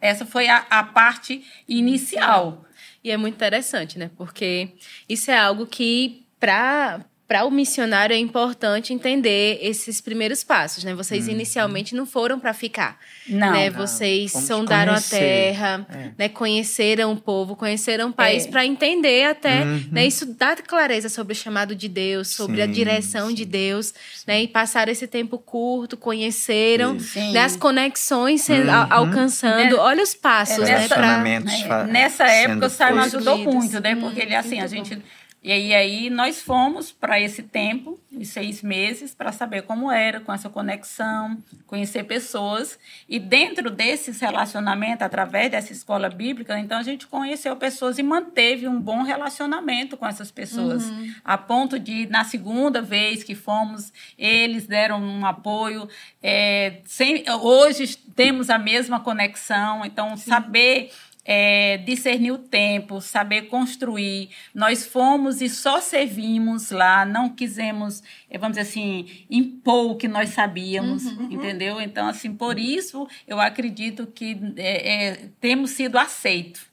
Speaker 2: essa foi a, a parte inicial.
Speaker 6: E é muito interessante, né? Porque isso é algo que, para para o missionário é importante entender esses primeiros passos, né? Vocês inicialmente não foram para ficar,
Speaker 2: Não.
Speaker 6: né?
Speaker 4: Não,
Speaker 6: Vocês
Speaker 4: fomos
Speaker 6: sondaram a
Speaker 4: conhecer.
Speaker 6: terra,
Speaker 4: É.
Speaker 6: né? Conheceram o povo, conheceram o país
Speaker 2: É.
Speaker 6: para entender até,
Speaker 4: Uhum.
Speaker 6: né? Isso dá clareza sobre o chamado de Deus, sobre a
Speaker 4: Sim,
Speaker 6: direção de
Speaker 4: sim.
Speaker 6: Deus, né? E passaram esse tempo curto, conheceram.
Speaker 2: Sim.
Speaker 6: né? as conexões
Speaker 4: Uhum.
Speaker 6: al- alcançando.
Speaker 2: Né?
Speaker 6: Olha os passos,
Speaker 2: É,
Speaker 6: né?
Speaker 2: nessa-
Speaker 6: Pra...
Speaker 2: É, Nessa época, o Simon ajudou muito, né? Porque ele, assim, a gente. E aí, aí nós fomos para esse tempo, os seis meses, para saber como era, com essa conexão, conhecer pessoas. E dentro desses relacionamentos, através dessa escola bíblica, então a gente conheceu pessoas e manteve um bom relacionamento com essas pessoas. A ponto de, na segunda vez que fomos, eles deram um apoio. é, sem, hoje temos a mesma conexão, então saber é, discernir o tempo, saber construir. Nós fomos e só servimos lá, não quisemos, eh, vamos dizer assim, impor o que nós sabíamos, entendeu? Então, assim, por isso eu acredito que é, é, temos sido aceitos.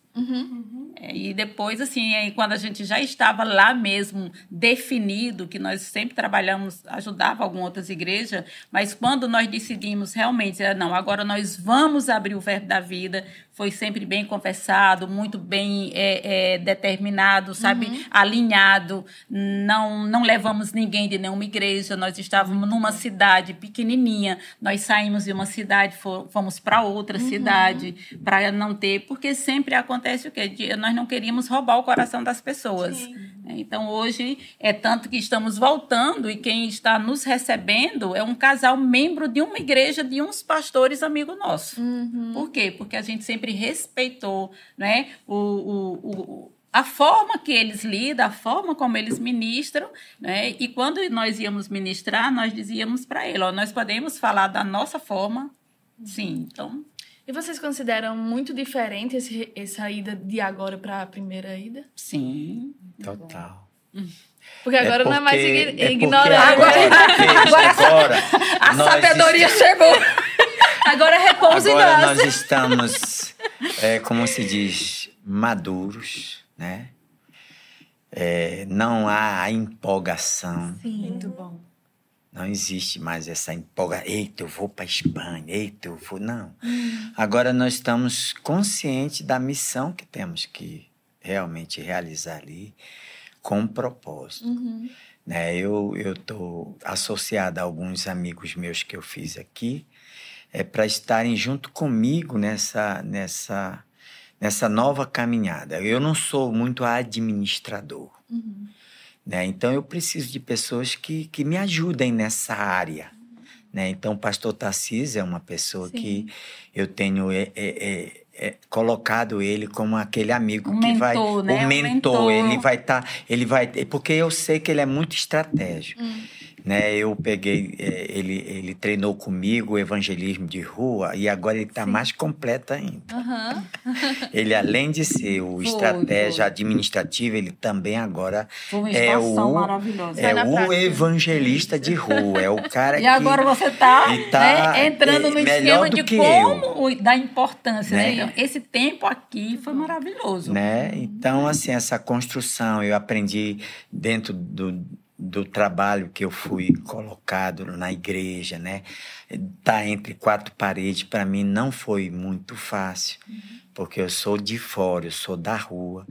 Speaker 2: É, E depois, assim, aí quando a gente já estava lá mesmo definido, que nós sempre trabalhamos, ajudava algumas outras igrejas, mas quando nós decidimos realmente, ah, não, agora nós vamos abrir o verbo da vida, foi sempre bem conversado, muito bem é, é, determinado, sabe, alinhado. Não, não levamos ninguém de nenhuma igreja, nós estávamos numa cidade pequenininha, nós saímos de uma cidade, fo- fomos para outra cidade, para não ter, porque sempre acontece o quê? Nós não queríamos roubar o coração das pessoas. Então, hoje, é tanto que estamos voltando e quem está nos recebendo é um casal membro de uma igreja de uns pastores amigos nossos. Por quê? Porque a gente sempre respeitou né, o, o, o- a forma que eles lidam, a forma como eles ministram. Né? E quando nós íamos ministrar, nós dizíamos para ele, ó, nós podemos falar da nossa forma, sim. Então,
Speaker 1: E vocês consideram muito diferente esse, essa ida de agora para a primeira ida?
Speaker 2: sim.
Speaker 4: Total.
Speaker 1: Porque agora não é mais
Speaker 4: porque-
Speaker 1: ign-
Speaker 4: é porque
Speaker 1: ignorante.
Speaker 4: Agora,
Speaker 2: Agora-
Speaker 4: agora,
Speaker 2: A sabedoria chegou.
Speaker 6: Agora repouso em
Speaker 4: Agora
Speaker 6: nós.
Speaker 4: nós estamos, é, como se diz, maduros, né? É, não há a empolgação.
Speaker 1: Muito bom.
Speaker 4: Não existe mais essa empolgação. Eita, eu vou para Espanha. Eita, eu vou. Não. Agora nós estamos conscientes da missão que temos que realmente realizar ali com um propósito. Né? Eu estou associado a alguns amigos meus que eu fiz aqui é, para estarem junto comigo nessa, nessa, nessa nova caminhada. Eu não sou muito administrador. Né? Então eu preciso de pessoas que, que me ajudem nessa área. Né? Então o pastor Tarcísio é uma pessoa que eu tenho é, é, é, é, colocado ele como aquele amigo
Speaker 2: Um
Speaker 4: que
Speaker 2: mentor,
Speaker 4: vai
Speaker 2: né?
Speaker 4: o
Speaker 2: Um
Speaker 4: mentor,
Speaker 2: mentor.
Speaker 4: ele vai estar ele vai porque eu sei que ele é muito estratégico né eu peguei é, ele ele treinou comigo o evangelismo de rua e agora ele está mais completo ainda
Speaker 1: Aham.
Speaker 4: ele além de ser o estratégia
Speaker 2: foi.
Speaker 4: administrativo ele também agora é o é o evangelista de rua é o cara
Speaker 2: E
Speaker 4: que
Speaker 2: agora você está
Speaker 4: E tá,
Speaker 2: entrando no
Speaker 4: é, melhor
Speaker 2: esquema de como da importância, né?
Speaker 4: Né?
Speaker 2: Então, esse tempo aqui foi maravilhoso.
Speaker 4: né? Então, assim, essa construção eu aprendi dentro do, do trabalho que eu fui colocado na igreja, né? Tá entre quatro paredes para mim não foi muito fácil, porque eu sou de fora, eu sou da rua,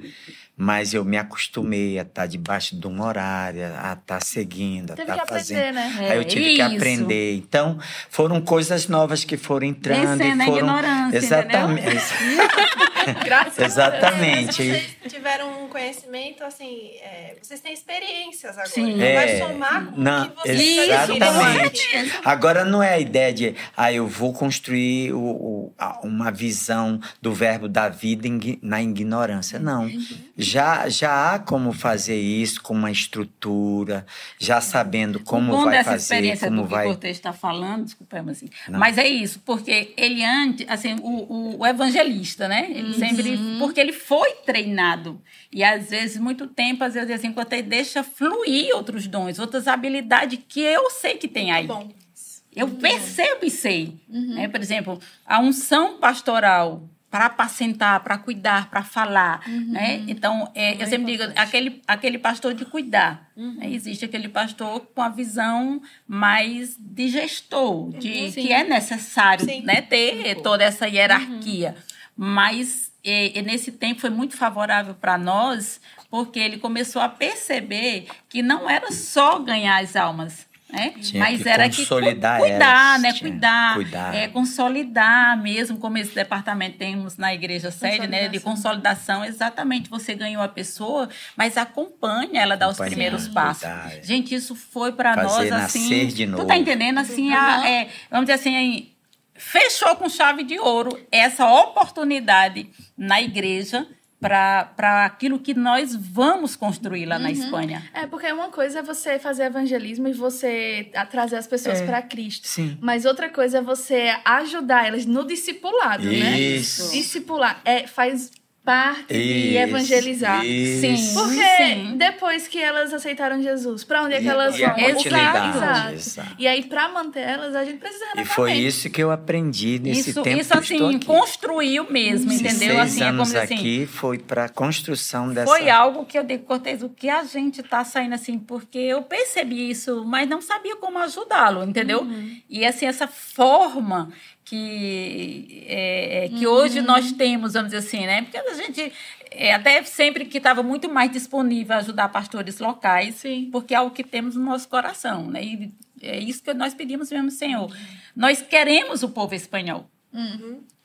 Speaker 4: mas eu me acostumei a estar debaixo de um horário, a estar seguindo, a
Speaker 1: que
Speaker 4: estar
Speaker 1: aprender,
Speaker 4: fazendo.
Speaker 1: né?
Speaker 2: É,
Speaker 4: Aí eu tive que
Speaker 2: isso.
Speaker 4: aprender. Então, foram coisas novas que foram entrando
Speaker 2: Vencendo
Speaker 4: e
Speaker 2: a
Speaker 4: foram
Speaker 2: ignorância,
Speaker 4: exatamente.
Speaker 1: Graças
Speaker 4: Exatamente.
Speaker 3: Mas vocês tiveram um conhecimento, assim, é, vocês têm experiências agora.
Speaker 2: Sim.
Speaker 3: Vai
Speaker 4: É,
Speaker 3: somar com
Speaker 4: não,
Speaker 3: o que vocês
Speaker 4: exatamente. Agora não é a ideia de, ah, eu vou construir o, o- a- uma visão do verbo da vida na ignorância. Não. Já, já há como fazer isso com uma estrutura, já sabendo como
Speaker 2: o bom
Speaker 4: vai
Speaker 2: dessa
Speaker 4: fazer,
Speaker 2: experiência
Speaker 4: como
Speaker 2: do que
Speaker 4: vai.
Speaker 2: o Cortez está falando, desculpa, mas assim.
Speaker 4: Não.
Speaker 2: Mas é isso, porque ele antes, assim, o, o- o evangelista, né? Ele sempre. Porque ele foi treinado. E às vezes, muito tempo, às vezes, assim, Cortez deixa fluir outros dons, outras habilidades que eu sei que tem aí.
Speaker 3: Bom,
Speaker 2: Eu percebo e sei. né? Por exemplo, a unção pastoral para apacentar, para cuidar, para falar. Né? Então, é, eu sempre digo, aquele, aquele pastor de cuidar. né? Existe aquele pastor com a visão mais de gestor, de, que é necessário
Speaker 3: Sim.
Speaker 2: né? ter toda essa hierarquia. Mas é, é, nesse tempo foi muito favorável para nós, porque ele começou a perceber que não era só ganhar as almas. Né?
Speaker 4: Tinha
Speaker 2: Mas
Speaker 4: que
Speaker 2: era que cuidar,
Speaker 4: elas,
Speaker 2: né?
Speaker 4: tinha
Speaker 2: Cuidar,
Speaker 4: cuidar.
Speaker 2: É, consolidar mesmo, como esse departamento temos na igreja sede, né? De consolidação, exatamente. Você ganhou a pessoa, mas acompanha ela dar os primeiros passos.
Speaker 4: cuidar, é.
Speaker 2: Gente, isso foi para nós assim.
Speaker 4: nascer de
Speaker 2: Tu
Speaker 4: novo.
Speaker 2: tá entendendo? Assim, a- é, vamos dizer assim, fechou com chave de ouro essa oportunidade na igreja para aquilo que nós vamos construir lá na Espanha.
Speaker 1: É, porque uma coisa é você fazer evangelismo e você trazer as pessoas
Speaker 4: É.
Speaker 1: para Cristo.
Speaker 4: Sim.
Speaker 1: Mas outra coisa é você ajudar elas no discipulado, né?
Speaker 4: Isso.
Speaker 1: Discipular é, faz parte de
Speaker 4: Isso,
Speaker 1: evangelizar.
Speaker 4: isso.
Speaker 2: Sim.
Speaker 1: Porque
Speaker 2: Sim.
Speaker 1: depois que elas aceitaram Jesus, para onde é que
Speaker 4: E-
Speaker 1: elas
Speaker 4: e a
Speaker 1: vão?
Speaker 4: continuidade,
Speaker 1: Exato.
Speaker 4: exato.
Speaker 1: E aí, para manter elas, a gente precisa
Speaker 4: E
Speaker 1: renovar
Speaker 4: foi
Speaker 1: mente.
Speaker 4: isso que eu aprendi nesse
Speaker 2: Isso,
Speaker 4: tempo
Speaker 2: isso
Speaker 4: que eu estou
Speaker 2: assim,
Speaker 4: aqui.
Speaker 2: construiu mesmo,
Speaker 4: Esses
Speaker 2: entendeu?
Speaker 4: seis
Speaker 2: Assim, é como
Speaker 4: anos
Speaker 2: dizer assim,
Speaker 4: aqui foi para a construção dessa...
Speaker 2: Foi algo que eu digo, Cortez, o que a gente tá saindo assim, porque eu percebi isso, mas não sabia como ajudá-lo, entendeu?
Speaker 1: Uhum.
Speaker 2: E assim, essa forma que, é, é, que
Speaker 1: Uhum.
Speaker 2: hoje nós temos, vamos dizer assim, né? Porque a gente, é, até sempre que estava muito mais disponível a ajudar pastores locais,
Speaker 1: Sim.
Speaker 2: porque é algo que temos no nosso coração, né? E é isso que nós pedimos mesmo, Senhor. Nós queremos o povo espanhol.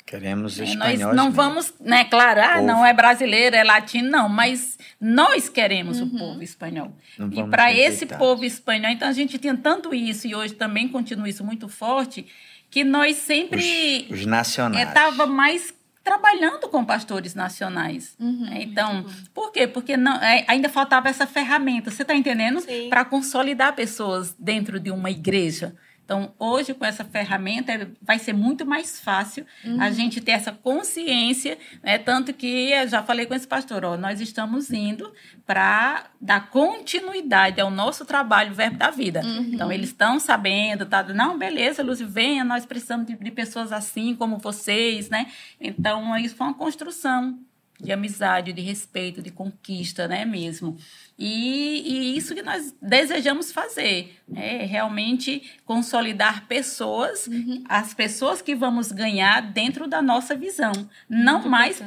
Speaker 4: Queremos os
Speaker 2: É,
Speaker 4: espanhóis
Speaker 2: nós não
Speaker 4: mesmo.
Speaker 2: vamos, né, claro, ah, não é brasileiro, é latino, não, mas nós queremos o povo espanhol.
Speaker 4: Não
Speaker 2: e para esse povo espanhol, então a gente tinha tanto isso e hoje também continua isso muito forte, que nós sempre
Speaker 4: Os, os nacionais.
Speaker 2: estava mais trabalhando com pastores nacionais.
Speaker 1: Uhum.
Speaker 2: É, Então, por quê? Porque não, é, ainda faltava essa ferramenta, você está entendendo? Para consolidar pessoas dentro de uma igreja. Então, hoje, com essa ferramenta, vai ser muito mais fácil
Speaker 1: Uhum.
Speaker 2: a gente ter essa consciência, né? Tanto que eu já falei com esse pastor, ó, nós estamos indo para dar continuidade ao nosso trabalho, o verbo da vida.
Speaker 1: Uhum.
Speaker 2: Então, eles estão sabendo, tá? Não, beleza, Lúcio, venha, nós precisamos de, de pessoas assim como vocês, né? Então, isso foi uma construção de amizade, de respeito, de conquista, né, mesmo. E, e isso que nós desejamos fazer, é realmente consolidar pessoas,
Speaker 1: Uhum.
Speaker 2: as pessoas que vamos ganhar dentro da nossa visão, não mais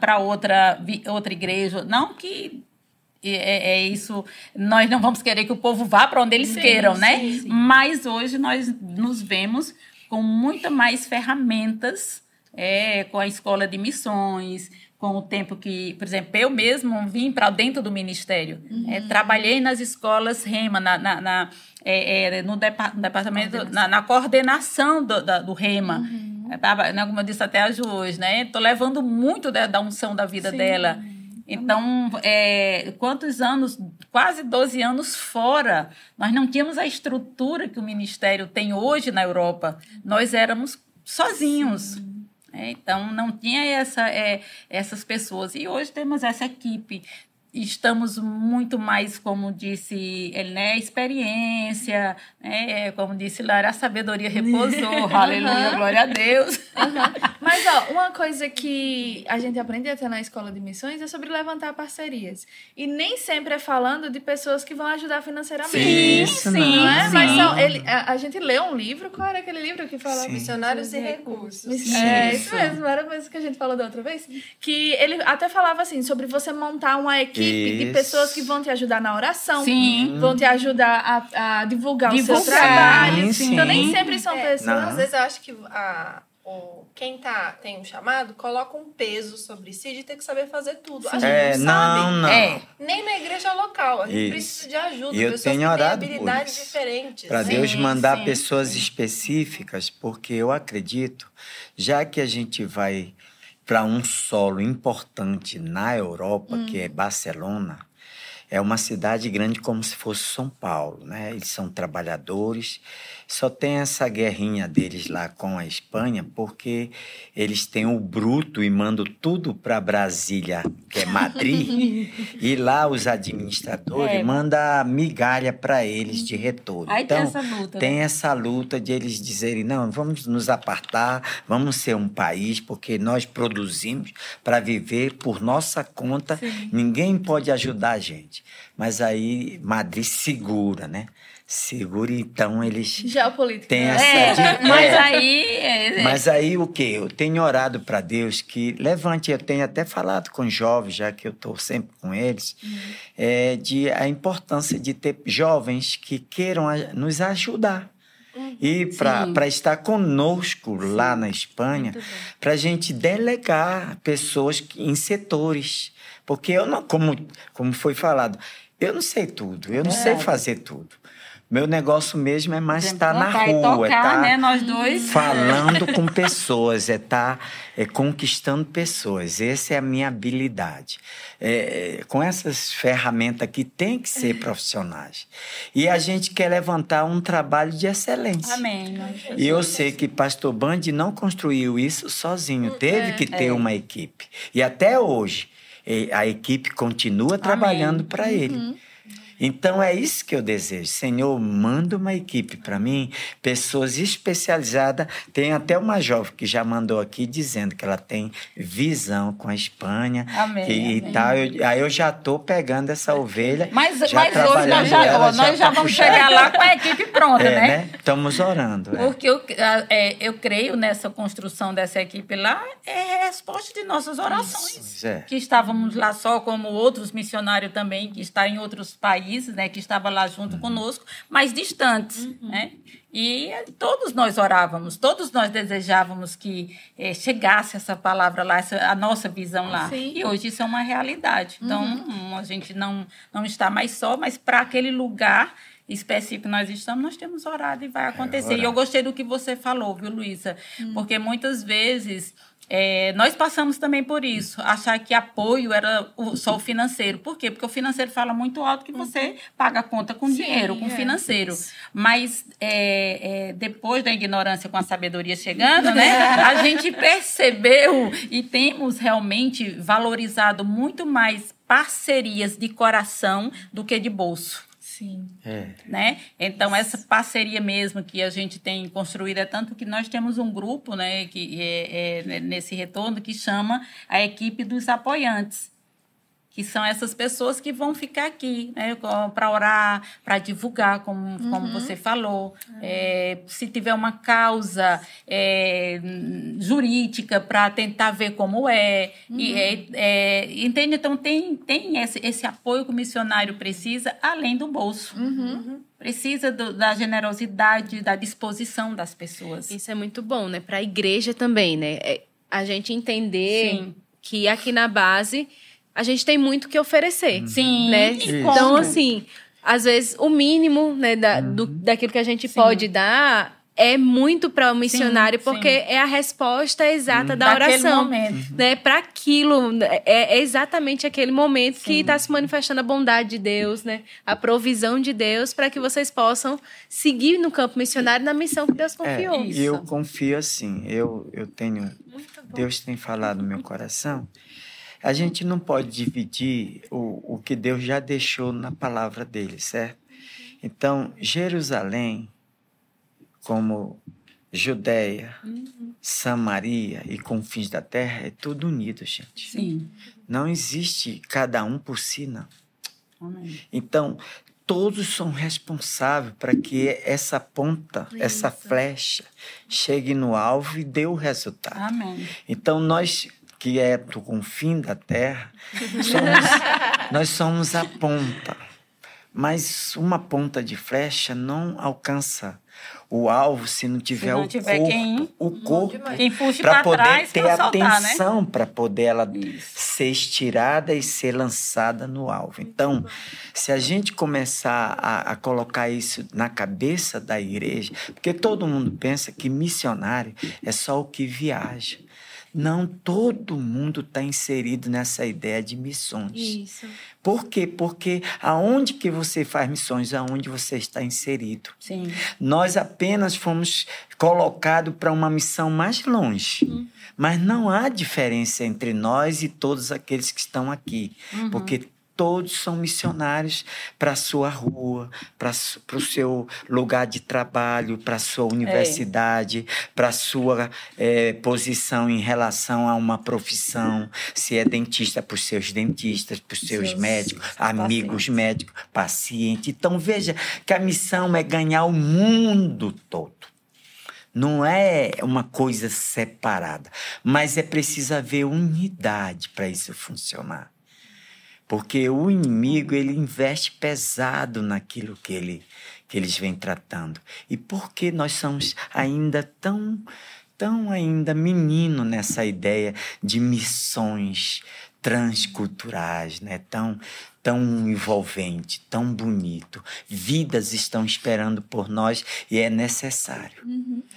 Speaker 2: para outra, outra igreja, não que é, é isso, nós não vamos querer que o povo vá para onde eles
Speaker 1: Sim,
Speaker 2: queiram, né?
Speaker 1: sim, sim.
Speaker 2: Mas hoje nós nos vemos com muita mais ferramentas, é, com a escola de missões, com o tempo que, por exemplo, eu mesmo vim para dentro do ministério. É, trabalhei nas escolas REMA, na, na- na- é, é, no, depa- no departamento, na, na coordenação do, da- do REMA. É, tava, né, como eu disse até a Ju hoje, né? Estou levando muito da, da unção da vida
Speaker 1: Sim.
Speaker 2: dela. Então, é, quantos anos, quase 12 anos fora, nós não tínhamos a estrutura que o ministério tem hoje na Europa. Nós éramos sozinhos. É, então, não tinha essa, é, essas pessoas. E hoje temos essa equipe. Estamos muito mais, como disse ele, né? Experiência, né? como disse Lara, a sabedoria repousou. Aleluia, glória a Deus.
Speaker 1: Aham. Mas, ó, uma coisa que a gente aprende até na escola de missões é sobre levantar parcerias. E nem sempre é falando de pessoas que vão ajudar financeiramente.
Speaker 2: Sim,
Speaker 4: Isso
Speaker 2: sim,
Speaker 1: Não é?
Speaker 2: sim.
Speaker 1: Mas são, ele, a, a gente leu um livro, qual era aquele livro que falava?
Speaker 4: Sim.
Speaker 3: Missionários e recursos.
Speaker 1: É,
Speaker 2: Isso.
Speaker 1: mesmo, era a coisa que a gente falou da outra vez. Que ele até falava assim, sobre você montar uma equipe de
Speaker 4: Isso.
Speaker 1: pessoas que vão te ajudar na oração.
Speaker 2: Sim.
Speaker 1: Vão te ajudar a, a divulgar, o seu
Speaker 2: Divulgar,
Speaker 1: trabalho.
Speaker 4: sim,
Speaker 1: Então nem
Speaker 4: sim.
Speaker 1: sempre são
Speaker 3: É,
Speaker 1: pessoas.
Speaker 4: Não.
Speaker 3: Às vezes eu acho que a, o, quem tá, tem um chamado coloca um peso sobre si de ter que saber fazer tudo. A gente
Speaker 4: É,
Speaker 3: não
Speaker 4: não,
Speaker 3: sabe.
Speaker 4: não.
Speaker 2: É.
Speaker 3: Nem na igreja local. A gente
Speaker 4: Isso.
Speaker 3: precisa de ajuda.
Speaker 4: E eu
Speaker 3: pessoas
Speaker 4: tenho
Speaker 3: que têm
Speaker 4: orado por
Speaker 3: habilidades
Speaker 4: isso.
Speaker 3: diferentes.
Speaker 4: Para? Deus
Speaker 2: Sim,
Speaker 4: mandar
Speaker 2: sim,
Speaker 4: pessoas
Speaker 2: sim.
Speaker 4: específicas, porque eu acredito, já que a gente vai para um solo importante na Europa, que é Barcelona, é uma cidade grande como se fosse São Paulo, né? Eles são trabalhadores. Só tem essa guerrinha deles lá com a Espanha, porque eles têm o bruto e mandam tudo para Brasília, que é Madrid, e lá os administradores
Speaker 2: É.
Speaker 4: mandam migalha para eles de retorno.
Speaker 2: Aí tem
Speaker 4: então,
Speaker 2: essa luta,
Speaker 4: tem
Speaker 2: né?
Speaker 4: essa luta de eles dizerem, não, vamos nos apartar, vamos ser um país, porque nós produzimos para viver por nossa conta, ninguém pode ajudar a gente. Mas aí Madrid segura, né? Segura, então eles
Speaker 1: Geopolítica.
Speaker 4: têm
Speaker 1: né?
Speaker 4: essa...
Speaker 2: É,
Speaker 4: de-
Speaker 2: mas
Speaker 4: é.
Speaker 2: aí. é,
Speaker 4: Mas aí o que? Eu tenho orado para Deus que levante, eu tenho até falado com jovens, já que eu estou sempre com eles, é, de a importância de ter jovens que queiram nos ajudar. E
Speaker 2: Sim.
Speaker 4: para estar conosco lá na Espanha, para a gente delegar pessoas em setores. Porque eu não, como, como foi falado, eu não sei tudo, eu não sei fazer tudo. Meu negócio mesmo é mais estar na
Speaker 2: Cantar e
Speaker 4: rua, é tá
Speaker 2: né? Nós dois.
Speaker 4: falando com pessoas, é estar é, conquistando pessoas. Essa é a minha habilidade. É, é, com essas ferramentas aqui, tem que ser profissionais. E a gente quer levantar um trabalho de excelência.
Speaker 2: Amém.
Speaker 4: E eu sei que Pastor Band não construiu isso sozinho, teve que ter
Speaker 2: É.
Speaker 4: uma equipe. E até hoje, a equipe continua trabalhando para ele. Então é isso que eu desejo. Senhor, manda uma equipe para mim, pessoas especializadas. Tem até uma jovem que já mandou aqui dizendo que ela tem visão com a Espanha.
Speaker 2: Amém,
Speaker 4: e
Speaker 2: amém.
Speaker 4: tal. Eu- aí eu já estou pegando essa ovelha.
Speaker 2: Mas,
Speaker 4: já
Speaker 2: mas hoje nós
Speaker 4: trabalhando
Speaker 2: já,
Speaker 4: ela,
Speaker 2: nós já
Speaker 4: tá
Speaker 2: vamos
Speaker 4: puxando.
Speaker 2: chegar lá com a equipe pronta,
Speaker 4: É,
Speaker 2: né?
Speaker 4: né? Estamos orando. é.
Speaker 2: Porque eu, a- é, eu creio nessa construção dessa equipe lá, é a resposta de nossas orações.
Speaker 4: Pois é.
Speaker 2: Que estávamos lá só como outros missionários também, que está em outros países, né? Que estava lá junto conosco, mas distantes, né? E eh, todos nós orávamos, todos nós desejávamos que eh, chegasse essa palavra lá, essa, a nossa visão lá.
Speaker 1: Sim.
Speaker 2: E hoje isso é uma realidade. Então, hum, a gente não, não está mais só, mas para aquele lugar específico que nós estamos, nós temos orado e vai acontecer.
Speaker 4: orar.
Speaker 2: e eu gostei do que você falou, viu, Luísa? Porque muitas vezes é, nós passamos também por isso, achar que apoio era o- só o financeiro. Por quê? Porque o financeiro fala muito alto que você paga a conta com dinheiro, com
Speaker 1: é.
Speaker 2: financeiro. Mas é, é, depois da ignorância com a sabedoria chegando, né? A gente percebeu e temos realmente valorizado muito mais parcerias de coração do que de bolso
Speaker 1: Sim.
Speaker 4: É.
Speaker 2: né? Então essa parceria mesmo que a gente tem construído é tanto que nós temos um grupo, né, que é, é nesse retorno que chama a equipe dos apoiantes, que são essas pessoas que vão ficar aqui, né, para orar, para divulgar, como, como você falou, É, se tiver uma causa é, jurídica para tentar ver como é, e é, é, entende? Então tem tem esse, esse apoio que o missionário precisa além do bolso. Precisa do- da generosidade, da disposição das pessoas.
Speaker 6: Isso é muito bom, né? Para a igreja também, né? É a gente entender
Speaker 2: Sim.
Speaker 6: que aqui na base a gente tem muito que oferecer,
Speaker 2: Sim.
Speaker 6: né? Então, assim, às vezes o mínimo, né, da, do- daquilo que a gente pode dar é muito para o missionário,
Speaker 2: sim.
Speaker 6: porque é a resposta exata da
Speaker 2: Daquele
Speaker 6: oração,
Speaker 2: momento.
Speaker 6: né? Para aquilo, é, é exatamente aquele momento que está se manifestando a bondade de Deus, né? A provisão de Deus para que vocês possam seguir no campo missionário na missão que Deus confiou.
Speaker 4: É, e eu confio assim, eu, eu tenho. Deus tem falado no meu coração. A gente não pode dividir o, o que Deus já deixou na palavra dele, certo? Então, Jerusalém, como Judéia, Samaria e confins da terra, é tudo unido, gente.
Speaker 2: Sim.
Speaker 4: Não existe cada um por si, não.
Speaker 2: Amém.
Speaker 4: Então, todos são responsáveis para que essa ponta, essa flecha, chegue no alvo e dê o resultado.
Speaker 2: Amém.
Speaker 4: Então, nós que é do confim da terra, somos, nós somos a ponta. Mas uma ponta de flecha não alcança o alvo se não tiver
Speaker 2: não
Speaker 4: o
Speaker 2: tiver
Speaker 4: corpo,
Speaker 2: quem-
Speaker 4: o corpo para poder
Speaker 2: trás
Speaker 4: ter
Speaker 2: né?
Speaker 4: atenção para poder ela
Speaker 2: Isso.
Speaker 4: ser estirada e ser lançada no alvo. Então, se a gente começar a, a colocar isso na cabeça da igreja, porque todo mundo pensa que missionário é só o que viaja. Não, todo mundo está inserido nessa ideia de missões.
Speaker 6: Isso.
Speaker 4: Por quê? Porque aonde que você faz missões, aonde você está inserido.
Speaker 2: Sim.
Speaker 4: Nós apenas fomos colocados para uma missão mais longe. Mas não há diferença entre nós e todos aqueles que estão aqui. Porque todos são missionários para a sua rua, para o seu lugar de trabalho, para a sua universidade, para a sua eh, posição em relação a uma profissão. Se é dentista, para os seus dentistas, para os seus,
Speaker 2: Seus
Speaker 4: médicos, amigos médicos, pacientes. Então veja que a missão é ganhar o mundo todo. Não é uma coisa separada, mas é preciso haver unidade para isso funcionar. Porque o inimigo, ele investe pesado naquilo que, ele, que eles vêm tratando. E por que nós somos ainda tão, tão ainda menino nessa ideia de missões transculturais, né? Tão, tão envolvente, tão bonito. Vidas estão esperando por nós e é necessário.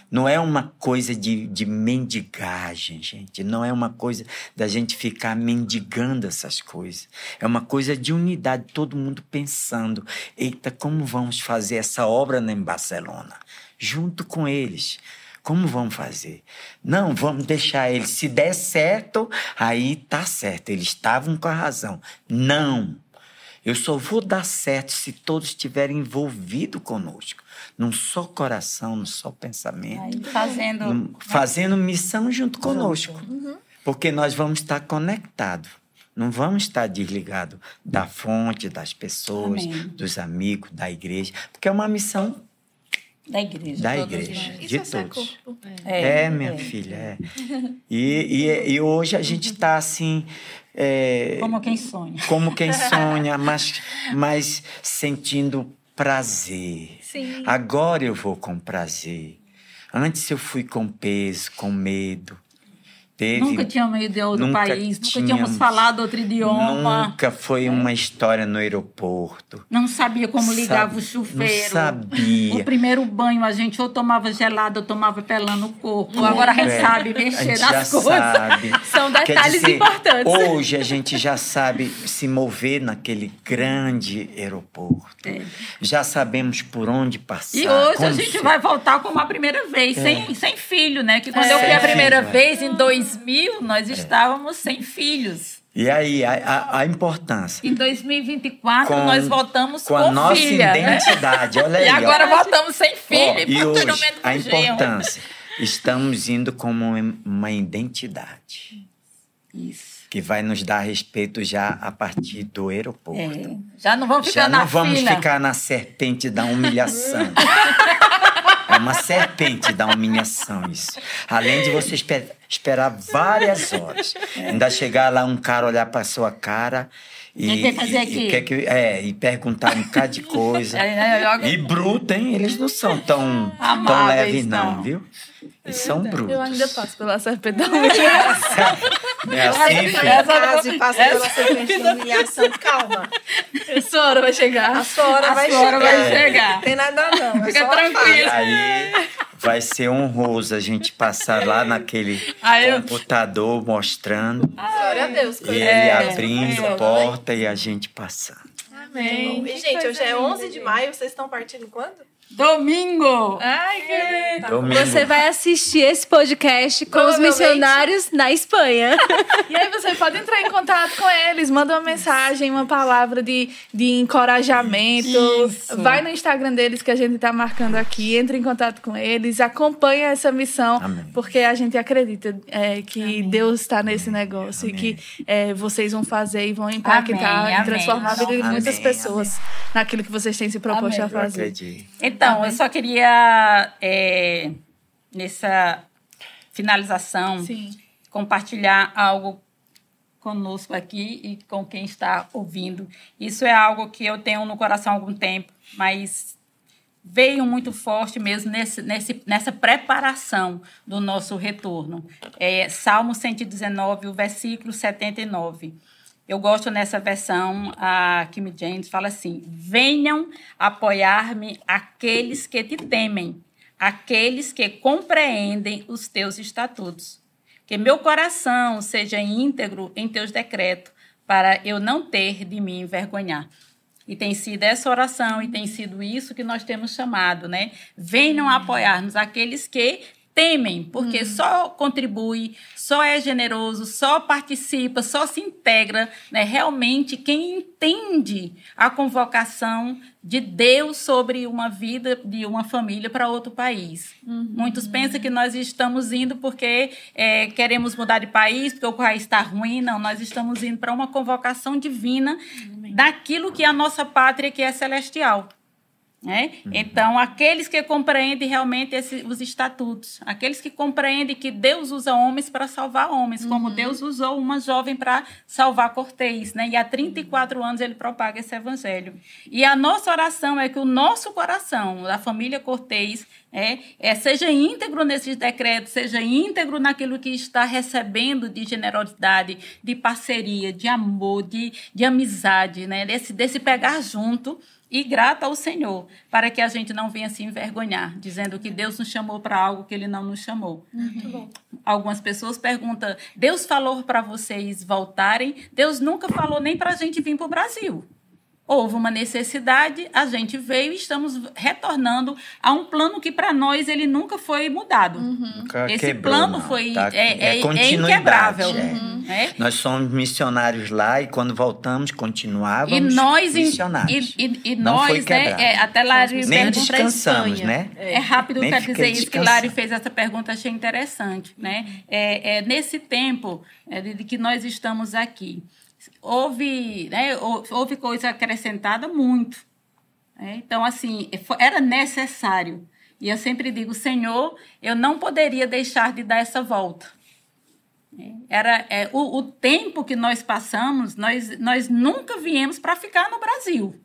Speaker 4: Não é uma coisa de, de mendigagem, gente. Não é uma coisa da gente ficar mendigando essas coisas. É uma coisa de unidade, todo mundo pensando: eita, como vamos fazer essa obra em Barcelona? Junto com eles. Como vamos fazer? Não, vamos deixar eles. Se der certo, aí tá certo. Eles estavam com a razão. Não. Eu só vou dar certo se todos estiverem envolvidos conosco. Num só coração, num só pensamento.
Speaker 2: Aí fazendo.
Speaker 4: num- fazendo missão junto conosco. Porque nós vamos estar conectados. Não vamos estar desligados da fonte, das pessoas,
Speaker 2: Amém.
Speaker 4: dos amigos, da igreja. Porque é uma missão
Speaker 2: Da igreja.
Speaker 4: da igreja.
Speaker 1: Isso
Speaker 4: de
Speaker 1: é
Speaker 4: todos.
Speaker 1: corpo.
Speaker 4: É, minha filha, é. E, e, e hoje a gente está assim. É,
Speaker 2: Como quem sonha.
Speaker 4: como quem sonha, mas, mas sentindo prazer.
Speaker 1: Sim.
Speaker 4: Agora eu vou com prazer. Antes eu fui com peso, com medo. Teve,
Speaker 2: Nunca tínhamos ido de outro
Speaker 4: Nunca
Speaker 2: país, nunca
Speaker 4: tínhamos.
Speaker 2: tínhamos falado outro idioma.
Speaker 4: Nunca foi uma história no aeroporto.
Speaker 2: Não sabia como ligava
Speaker 4: Sabe-
Speaker 2: o chuveiro.
Speaker 4: Não sabia.
Speaker 2: O primeiro banho a gente ou tomava gelado ou tomava pelando o corpo. Agora a gente
Speaker 4: É,
Speaker 2: sabe
Speaker 4: a
Speaker 2: mexer nas coisas.
Speaker 4: sabe.
Speaker 6: São detalhes
Speaker 4: dizer,
Speaker 6: importantes.
Speaker 4: Hoje a gente já sabe se mover naquele grande aeroporto.
Speaker 2: É.
Speaker 4: Já sabemos por onde passar.
Speaker 2: E hoje a gente
Speaker 4: ser.
Speaker 2: vai voltar como a primeira vez,
Speaker 4: É.
Speaker 2: sem, sem filho, né? Que quando
Speaker 6: É.
Speaker 2: eu fui a primeira
Speaker 4: filho, é.
Speaker 2: vez, em 2000, nós estávamos sem filhos.
Speaker 4: E aí, a, a- a importância.
Speaker 2: Em 2024,
Speaker 4: Com-
Speaker 2: nós voltamos
Speaker 4: Com
Speaker 2: com,
Speaker 4: a nossa
Speaker 2: filha, né?
Speaker 4: identidade. Olha aí.
Speaker 2: E agora
Speaker 4: ó.
Speaker 2: voltamos sem filho.
Speaker 4: Ó, e hoje, a importância. Estamos indo como uma identidade
Speaker 2: Isso.
Speaker 4: que vai nos dar respeito já a partir do aeroporto.
Speaker 2: É. Já não vamos ficar
Speaker 4: Já
Speaker 2: na
Speaker 4: não vamos
Speaker 2: fila.
Speaker 4: ficar na serpente da humilhação. uma serpente da humilhação isso. Além de você espe- esperar várias horas. Ainda chegar lá um cara olhar para sua cara e,
Speaker 2: quer fazer aqui?
Speaker 4: e que- é, e perguntar um bocado de coisa.
Speaker 2: É, é, joga-
Speaker 4: E bruto, hein? Eles não são tão, tão
Speaker 2: Amáveis,
Speaker 4: leves, não,
Speaker 2: não.
Speaker 4: viu? Eles são brutos.
Speaker 1: Eu ainda passo pela humilhação.
Speaker 4: É assim,
Speaker 3: Sai
Speaker 4: filho?
Speaker 3: de casa e passa pela serpente da humilhação. Calma.
Speaker 1: Essa hora vai chegar.
Speaker 3: A sua hora
Speaker 2: A
Speaker 3: vai
Speaker 2: sua hora
Speaker 3: chegar.
Speaker 2: vai chegar.
Speaker 3: Tem nada não. É
Speaker 2: Fica tranquila.
Speaker 4: Aí vai ser honroso a gente passar lá naquele
Speaker 2: Aí eu-
Speaker 4: computador mostrando.
Speaker 3: Glória a Deus.
Speaker 4: E ele
Speaker 3: boa.
Speaker 4: abrindo
Speaker 3: É.
Speaker 4: porta e a gente passando.
Speaker 1: Amém.
Speaker 3: E, gente, hoje é 11 de maio. Vocês estão partindo quando?
Speaker 2: Domingo!
Speaker 1: Ai, que...
Speaker 4: Domingo.
Speaker 6: Você vai assistir esse podcast com os missionários na Espanha.
Speaker 1: E aí você pode entrar em contato com eles, manda uma mensagem, uma palavra de, de encorajamento.
Speaker 2: Isso.
Speaker 1: Vai no Instagram deles que a gente tá marcando aqui, entre em contato com eles, acompanha essa missão,
Speaker 4: Amém.
Speaker 1: porque a gente acredita é, que Deus está nesse negócio
Speaker 4: Amém.
Speaker 1: e que é, vocês vão fazer e vão impactar
Speaker 2: Amém,
Speaker 1: e
Speaker 2: amém.
Speaker 1: transformar a vida de
Speaker 4: Amém,
Speaker 1: muitas
Speaker 4: amém.
Speaker 1: pessoas naquilo que vocês têm se proposto
Speaker 2: Amém.
Speaker 1: a
Speaker 4: Eu
Speaker 1: fazer.
Speaker 4: acredito.
Speaker 2: Então, eu só queria, é, nessa finalização,
Speaker 1: Sim.
Speaker 2: compartilhar algo conosco aqui e com quem está ouvindo. Isso é algo que eu tenho no coração há algum tempo, mas veio muito forte mesmo nesse, nesse, nessa preparação do nosso retorno. É, Salmo 119, o versículo 79. Eu gosto nessa versão, a Kim James fala assim: Venham apoiar-me aqueles que te temem, aqueles que compreendem os teus estatutos. Que meu coração seja íntegro em teus decretos, para eu não ter de me envergonhar. E tem sido essa oração e tem sido isso que nós temos chamado, né? Venham apoiar-nos aqueles que temem, porque uhum. só contribui, só é generoso, só participa, só se integra, né? Realmente quem entende a convocação de Deus sobre uma vida de uma família para outro país. Uhum. Muitos pensam que nós estamos indo porque é, queremos mudar de país, porque o país está ruim. Não, nós estamos indo para uma convocação divina uhum. daquilo que é a nossa pátria, que é celestial. Né? Uhum. Então, aqueles que compreendem realmente esse, os estatutos, aqueles que compreendem que Deus usa homens para salvar homens, uhum. como Deus usou uma jovem para salvar Cortês, né? e há 34 anos ele propaga esse evangelho. E a nossa oração é que o nosso coração, da família Cortês, é, é, seja íntegro nesses decretos, seja íntegro naquilo que está recebendo de generosidade, de parceria, de amor, de, de amizade, né? desse, desse pegar junto e grata ao Senhor, para que a gente não venha se envergonhar, dizendo que Deus nos chamou para algo que Ele não nos chamou. Uhum. Algumas pessoas perguntam: Deus falou para vocês voltarem? Deus nunca falou nem para a gente vir para o Brasil. Houve uma necessidade, a gente veio e estamos retornando a um plano que para nós ele nunca foi mudado. Uhum. Esse Quebrou, plano foi tá, é, é, é, inquebrável. É.
Speaker 4: Uhum. É. Nós somos missionários lá e quando voltamos continuávamos e nós, missionários.
Speaker 2: E, e, e nós, né, é, até Lário
Speaker 4: Nem descansamos, né?
Speaker 2: É, rápido para dizer isso que Lário fez essa pergunta, achei interessante, né? É, é nesse tempo é, de que nós estamos aqui houve, né, houve coisa acrescentada muito. Né? Então, assim, era necessário. E eu sempre digo, Senhor, eu não poderia deixar de dar essa volta. É, era é, o, o, tempo que nós passamos, nós, nós nunca viemos para ficar no Brasil.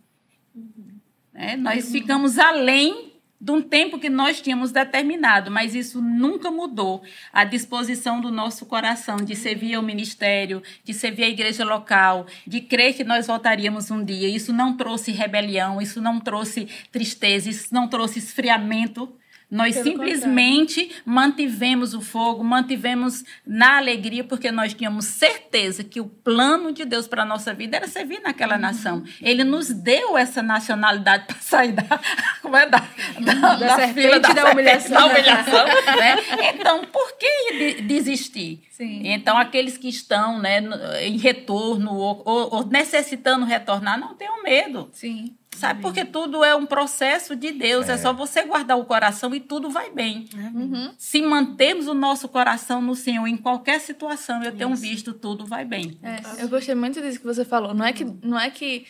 Speaker 2: Uhum. É, nós uhum. ficamos além de um tempo que nós tínhamos determinado, mas isso nunca mudou a disposição do nosso coração de servir ao ministério, de servir à igreja local, de crer que nós voltaríamos um dia. Isso não trouxe rebelião, isso não trouxe tristeza, isso não trouxe esfriamento nós Pelo simplesmente contrário. mantivemos o fogo, mantivemos na alegria, porque nós tínhamos certeza que o plano de Deus para a nossa vida era servir naquela uhum. nação. Ele nos deu essa nacionalidade para sair da, como é, da, da, da, da fila da, da humilhação. Da humilhação né? Então, por que desistir? Sim. Então, aqueles que estão né, em retorno ou, ou, ou necessitando retornar, não tenham medo.
Speaker 1: Sim.
Speaker 2: Sabe? Porque tudo é um processo de Deus. É. é. só você guardar o coração e tudo vai bem. Uhum. Se mantermos o nosso coração no Senhor em qualquer situação, eu tenho visto, tudo vai bem.
Speaker 1: É, eu gostei muito disso que você falou. Não é que, não é que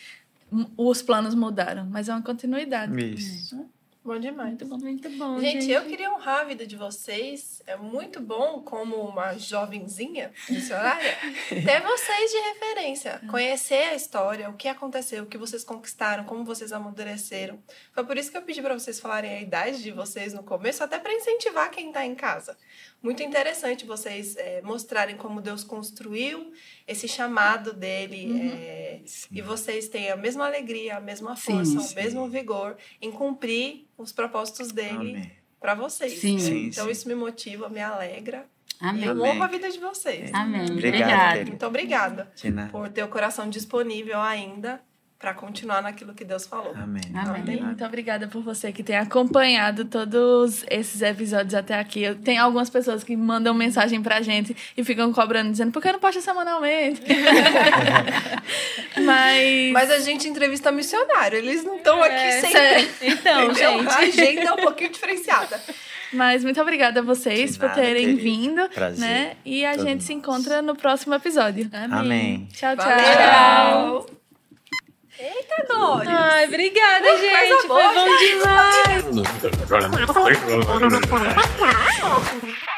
Speaker 1: os planos mudaram, mas é uma continuidade.
Speaker 4: Isso.
Speaker 3: Bom demais.
Speaker 1: Muito bom, muito bom.
Speaker 3: Gente, gente, eu queria honrar a vida de vocês. É muito bom, como uma jovenzinha missionária, ter vocês de referência. Conhecer a história, o que aconteceu, o que vocês conquistaram, como vocês amadureceram. Foi por isso que eu pedi para vocês falarem a idade de vocês no começo, até para incentivar quem está em casa muito interessante vocês é, mostrarem como Deus construiu esse chamado dele uhum. é, e vocês têm a mesma alegria, a mesma força, sim, sim. o mesmo vigor em cumprir os propósitos dele para vocês.
Speaker 2: Sim.
Speaker 3: Sim, então isso me motiva, me alegra. Amém. E eu honro a vida de vocês.
Speaker 2: Amém.
Speaker 3: Obrigada. Muito obrigada por ter o coração disponível ainda para continuar naquilo que Deus falou.
Speaker 4: Amém.
Speaker 1: Amém. Amém. Muito obrigada por você que tem acompanhado todos esses episódios até aqui. Tem algumas pessoas que mandam mensagem pra gente e ficam cobrando, dizendo, por que não posta semanalmente? Mas...
Speaker 3: Mas a gente entrevista missionário, eles não estão aqui é, sempre.
Speaker 1: Então, gente. A
Speaker 3: agenda é um pouquinho diferenciada.
Speaker 1: Mas muito obrigada a vocês nada, por terem querido. vindo. Prazer. Né? E a Todo gente mundo. se encontra no próximo episódio.
Speaker 4: Amém. Amém.
Speaker 1: Tchau, tchau.
Speaker 3: Valeu. Eita, Dori!
Speaker 1: Ai, obrigada, uh, gente! Foi bom demais!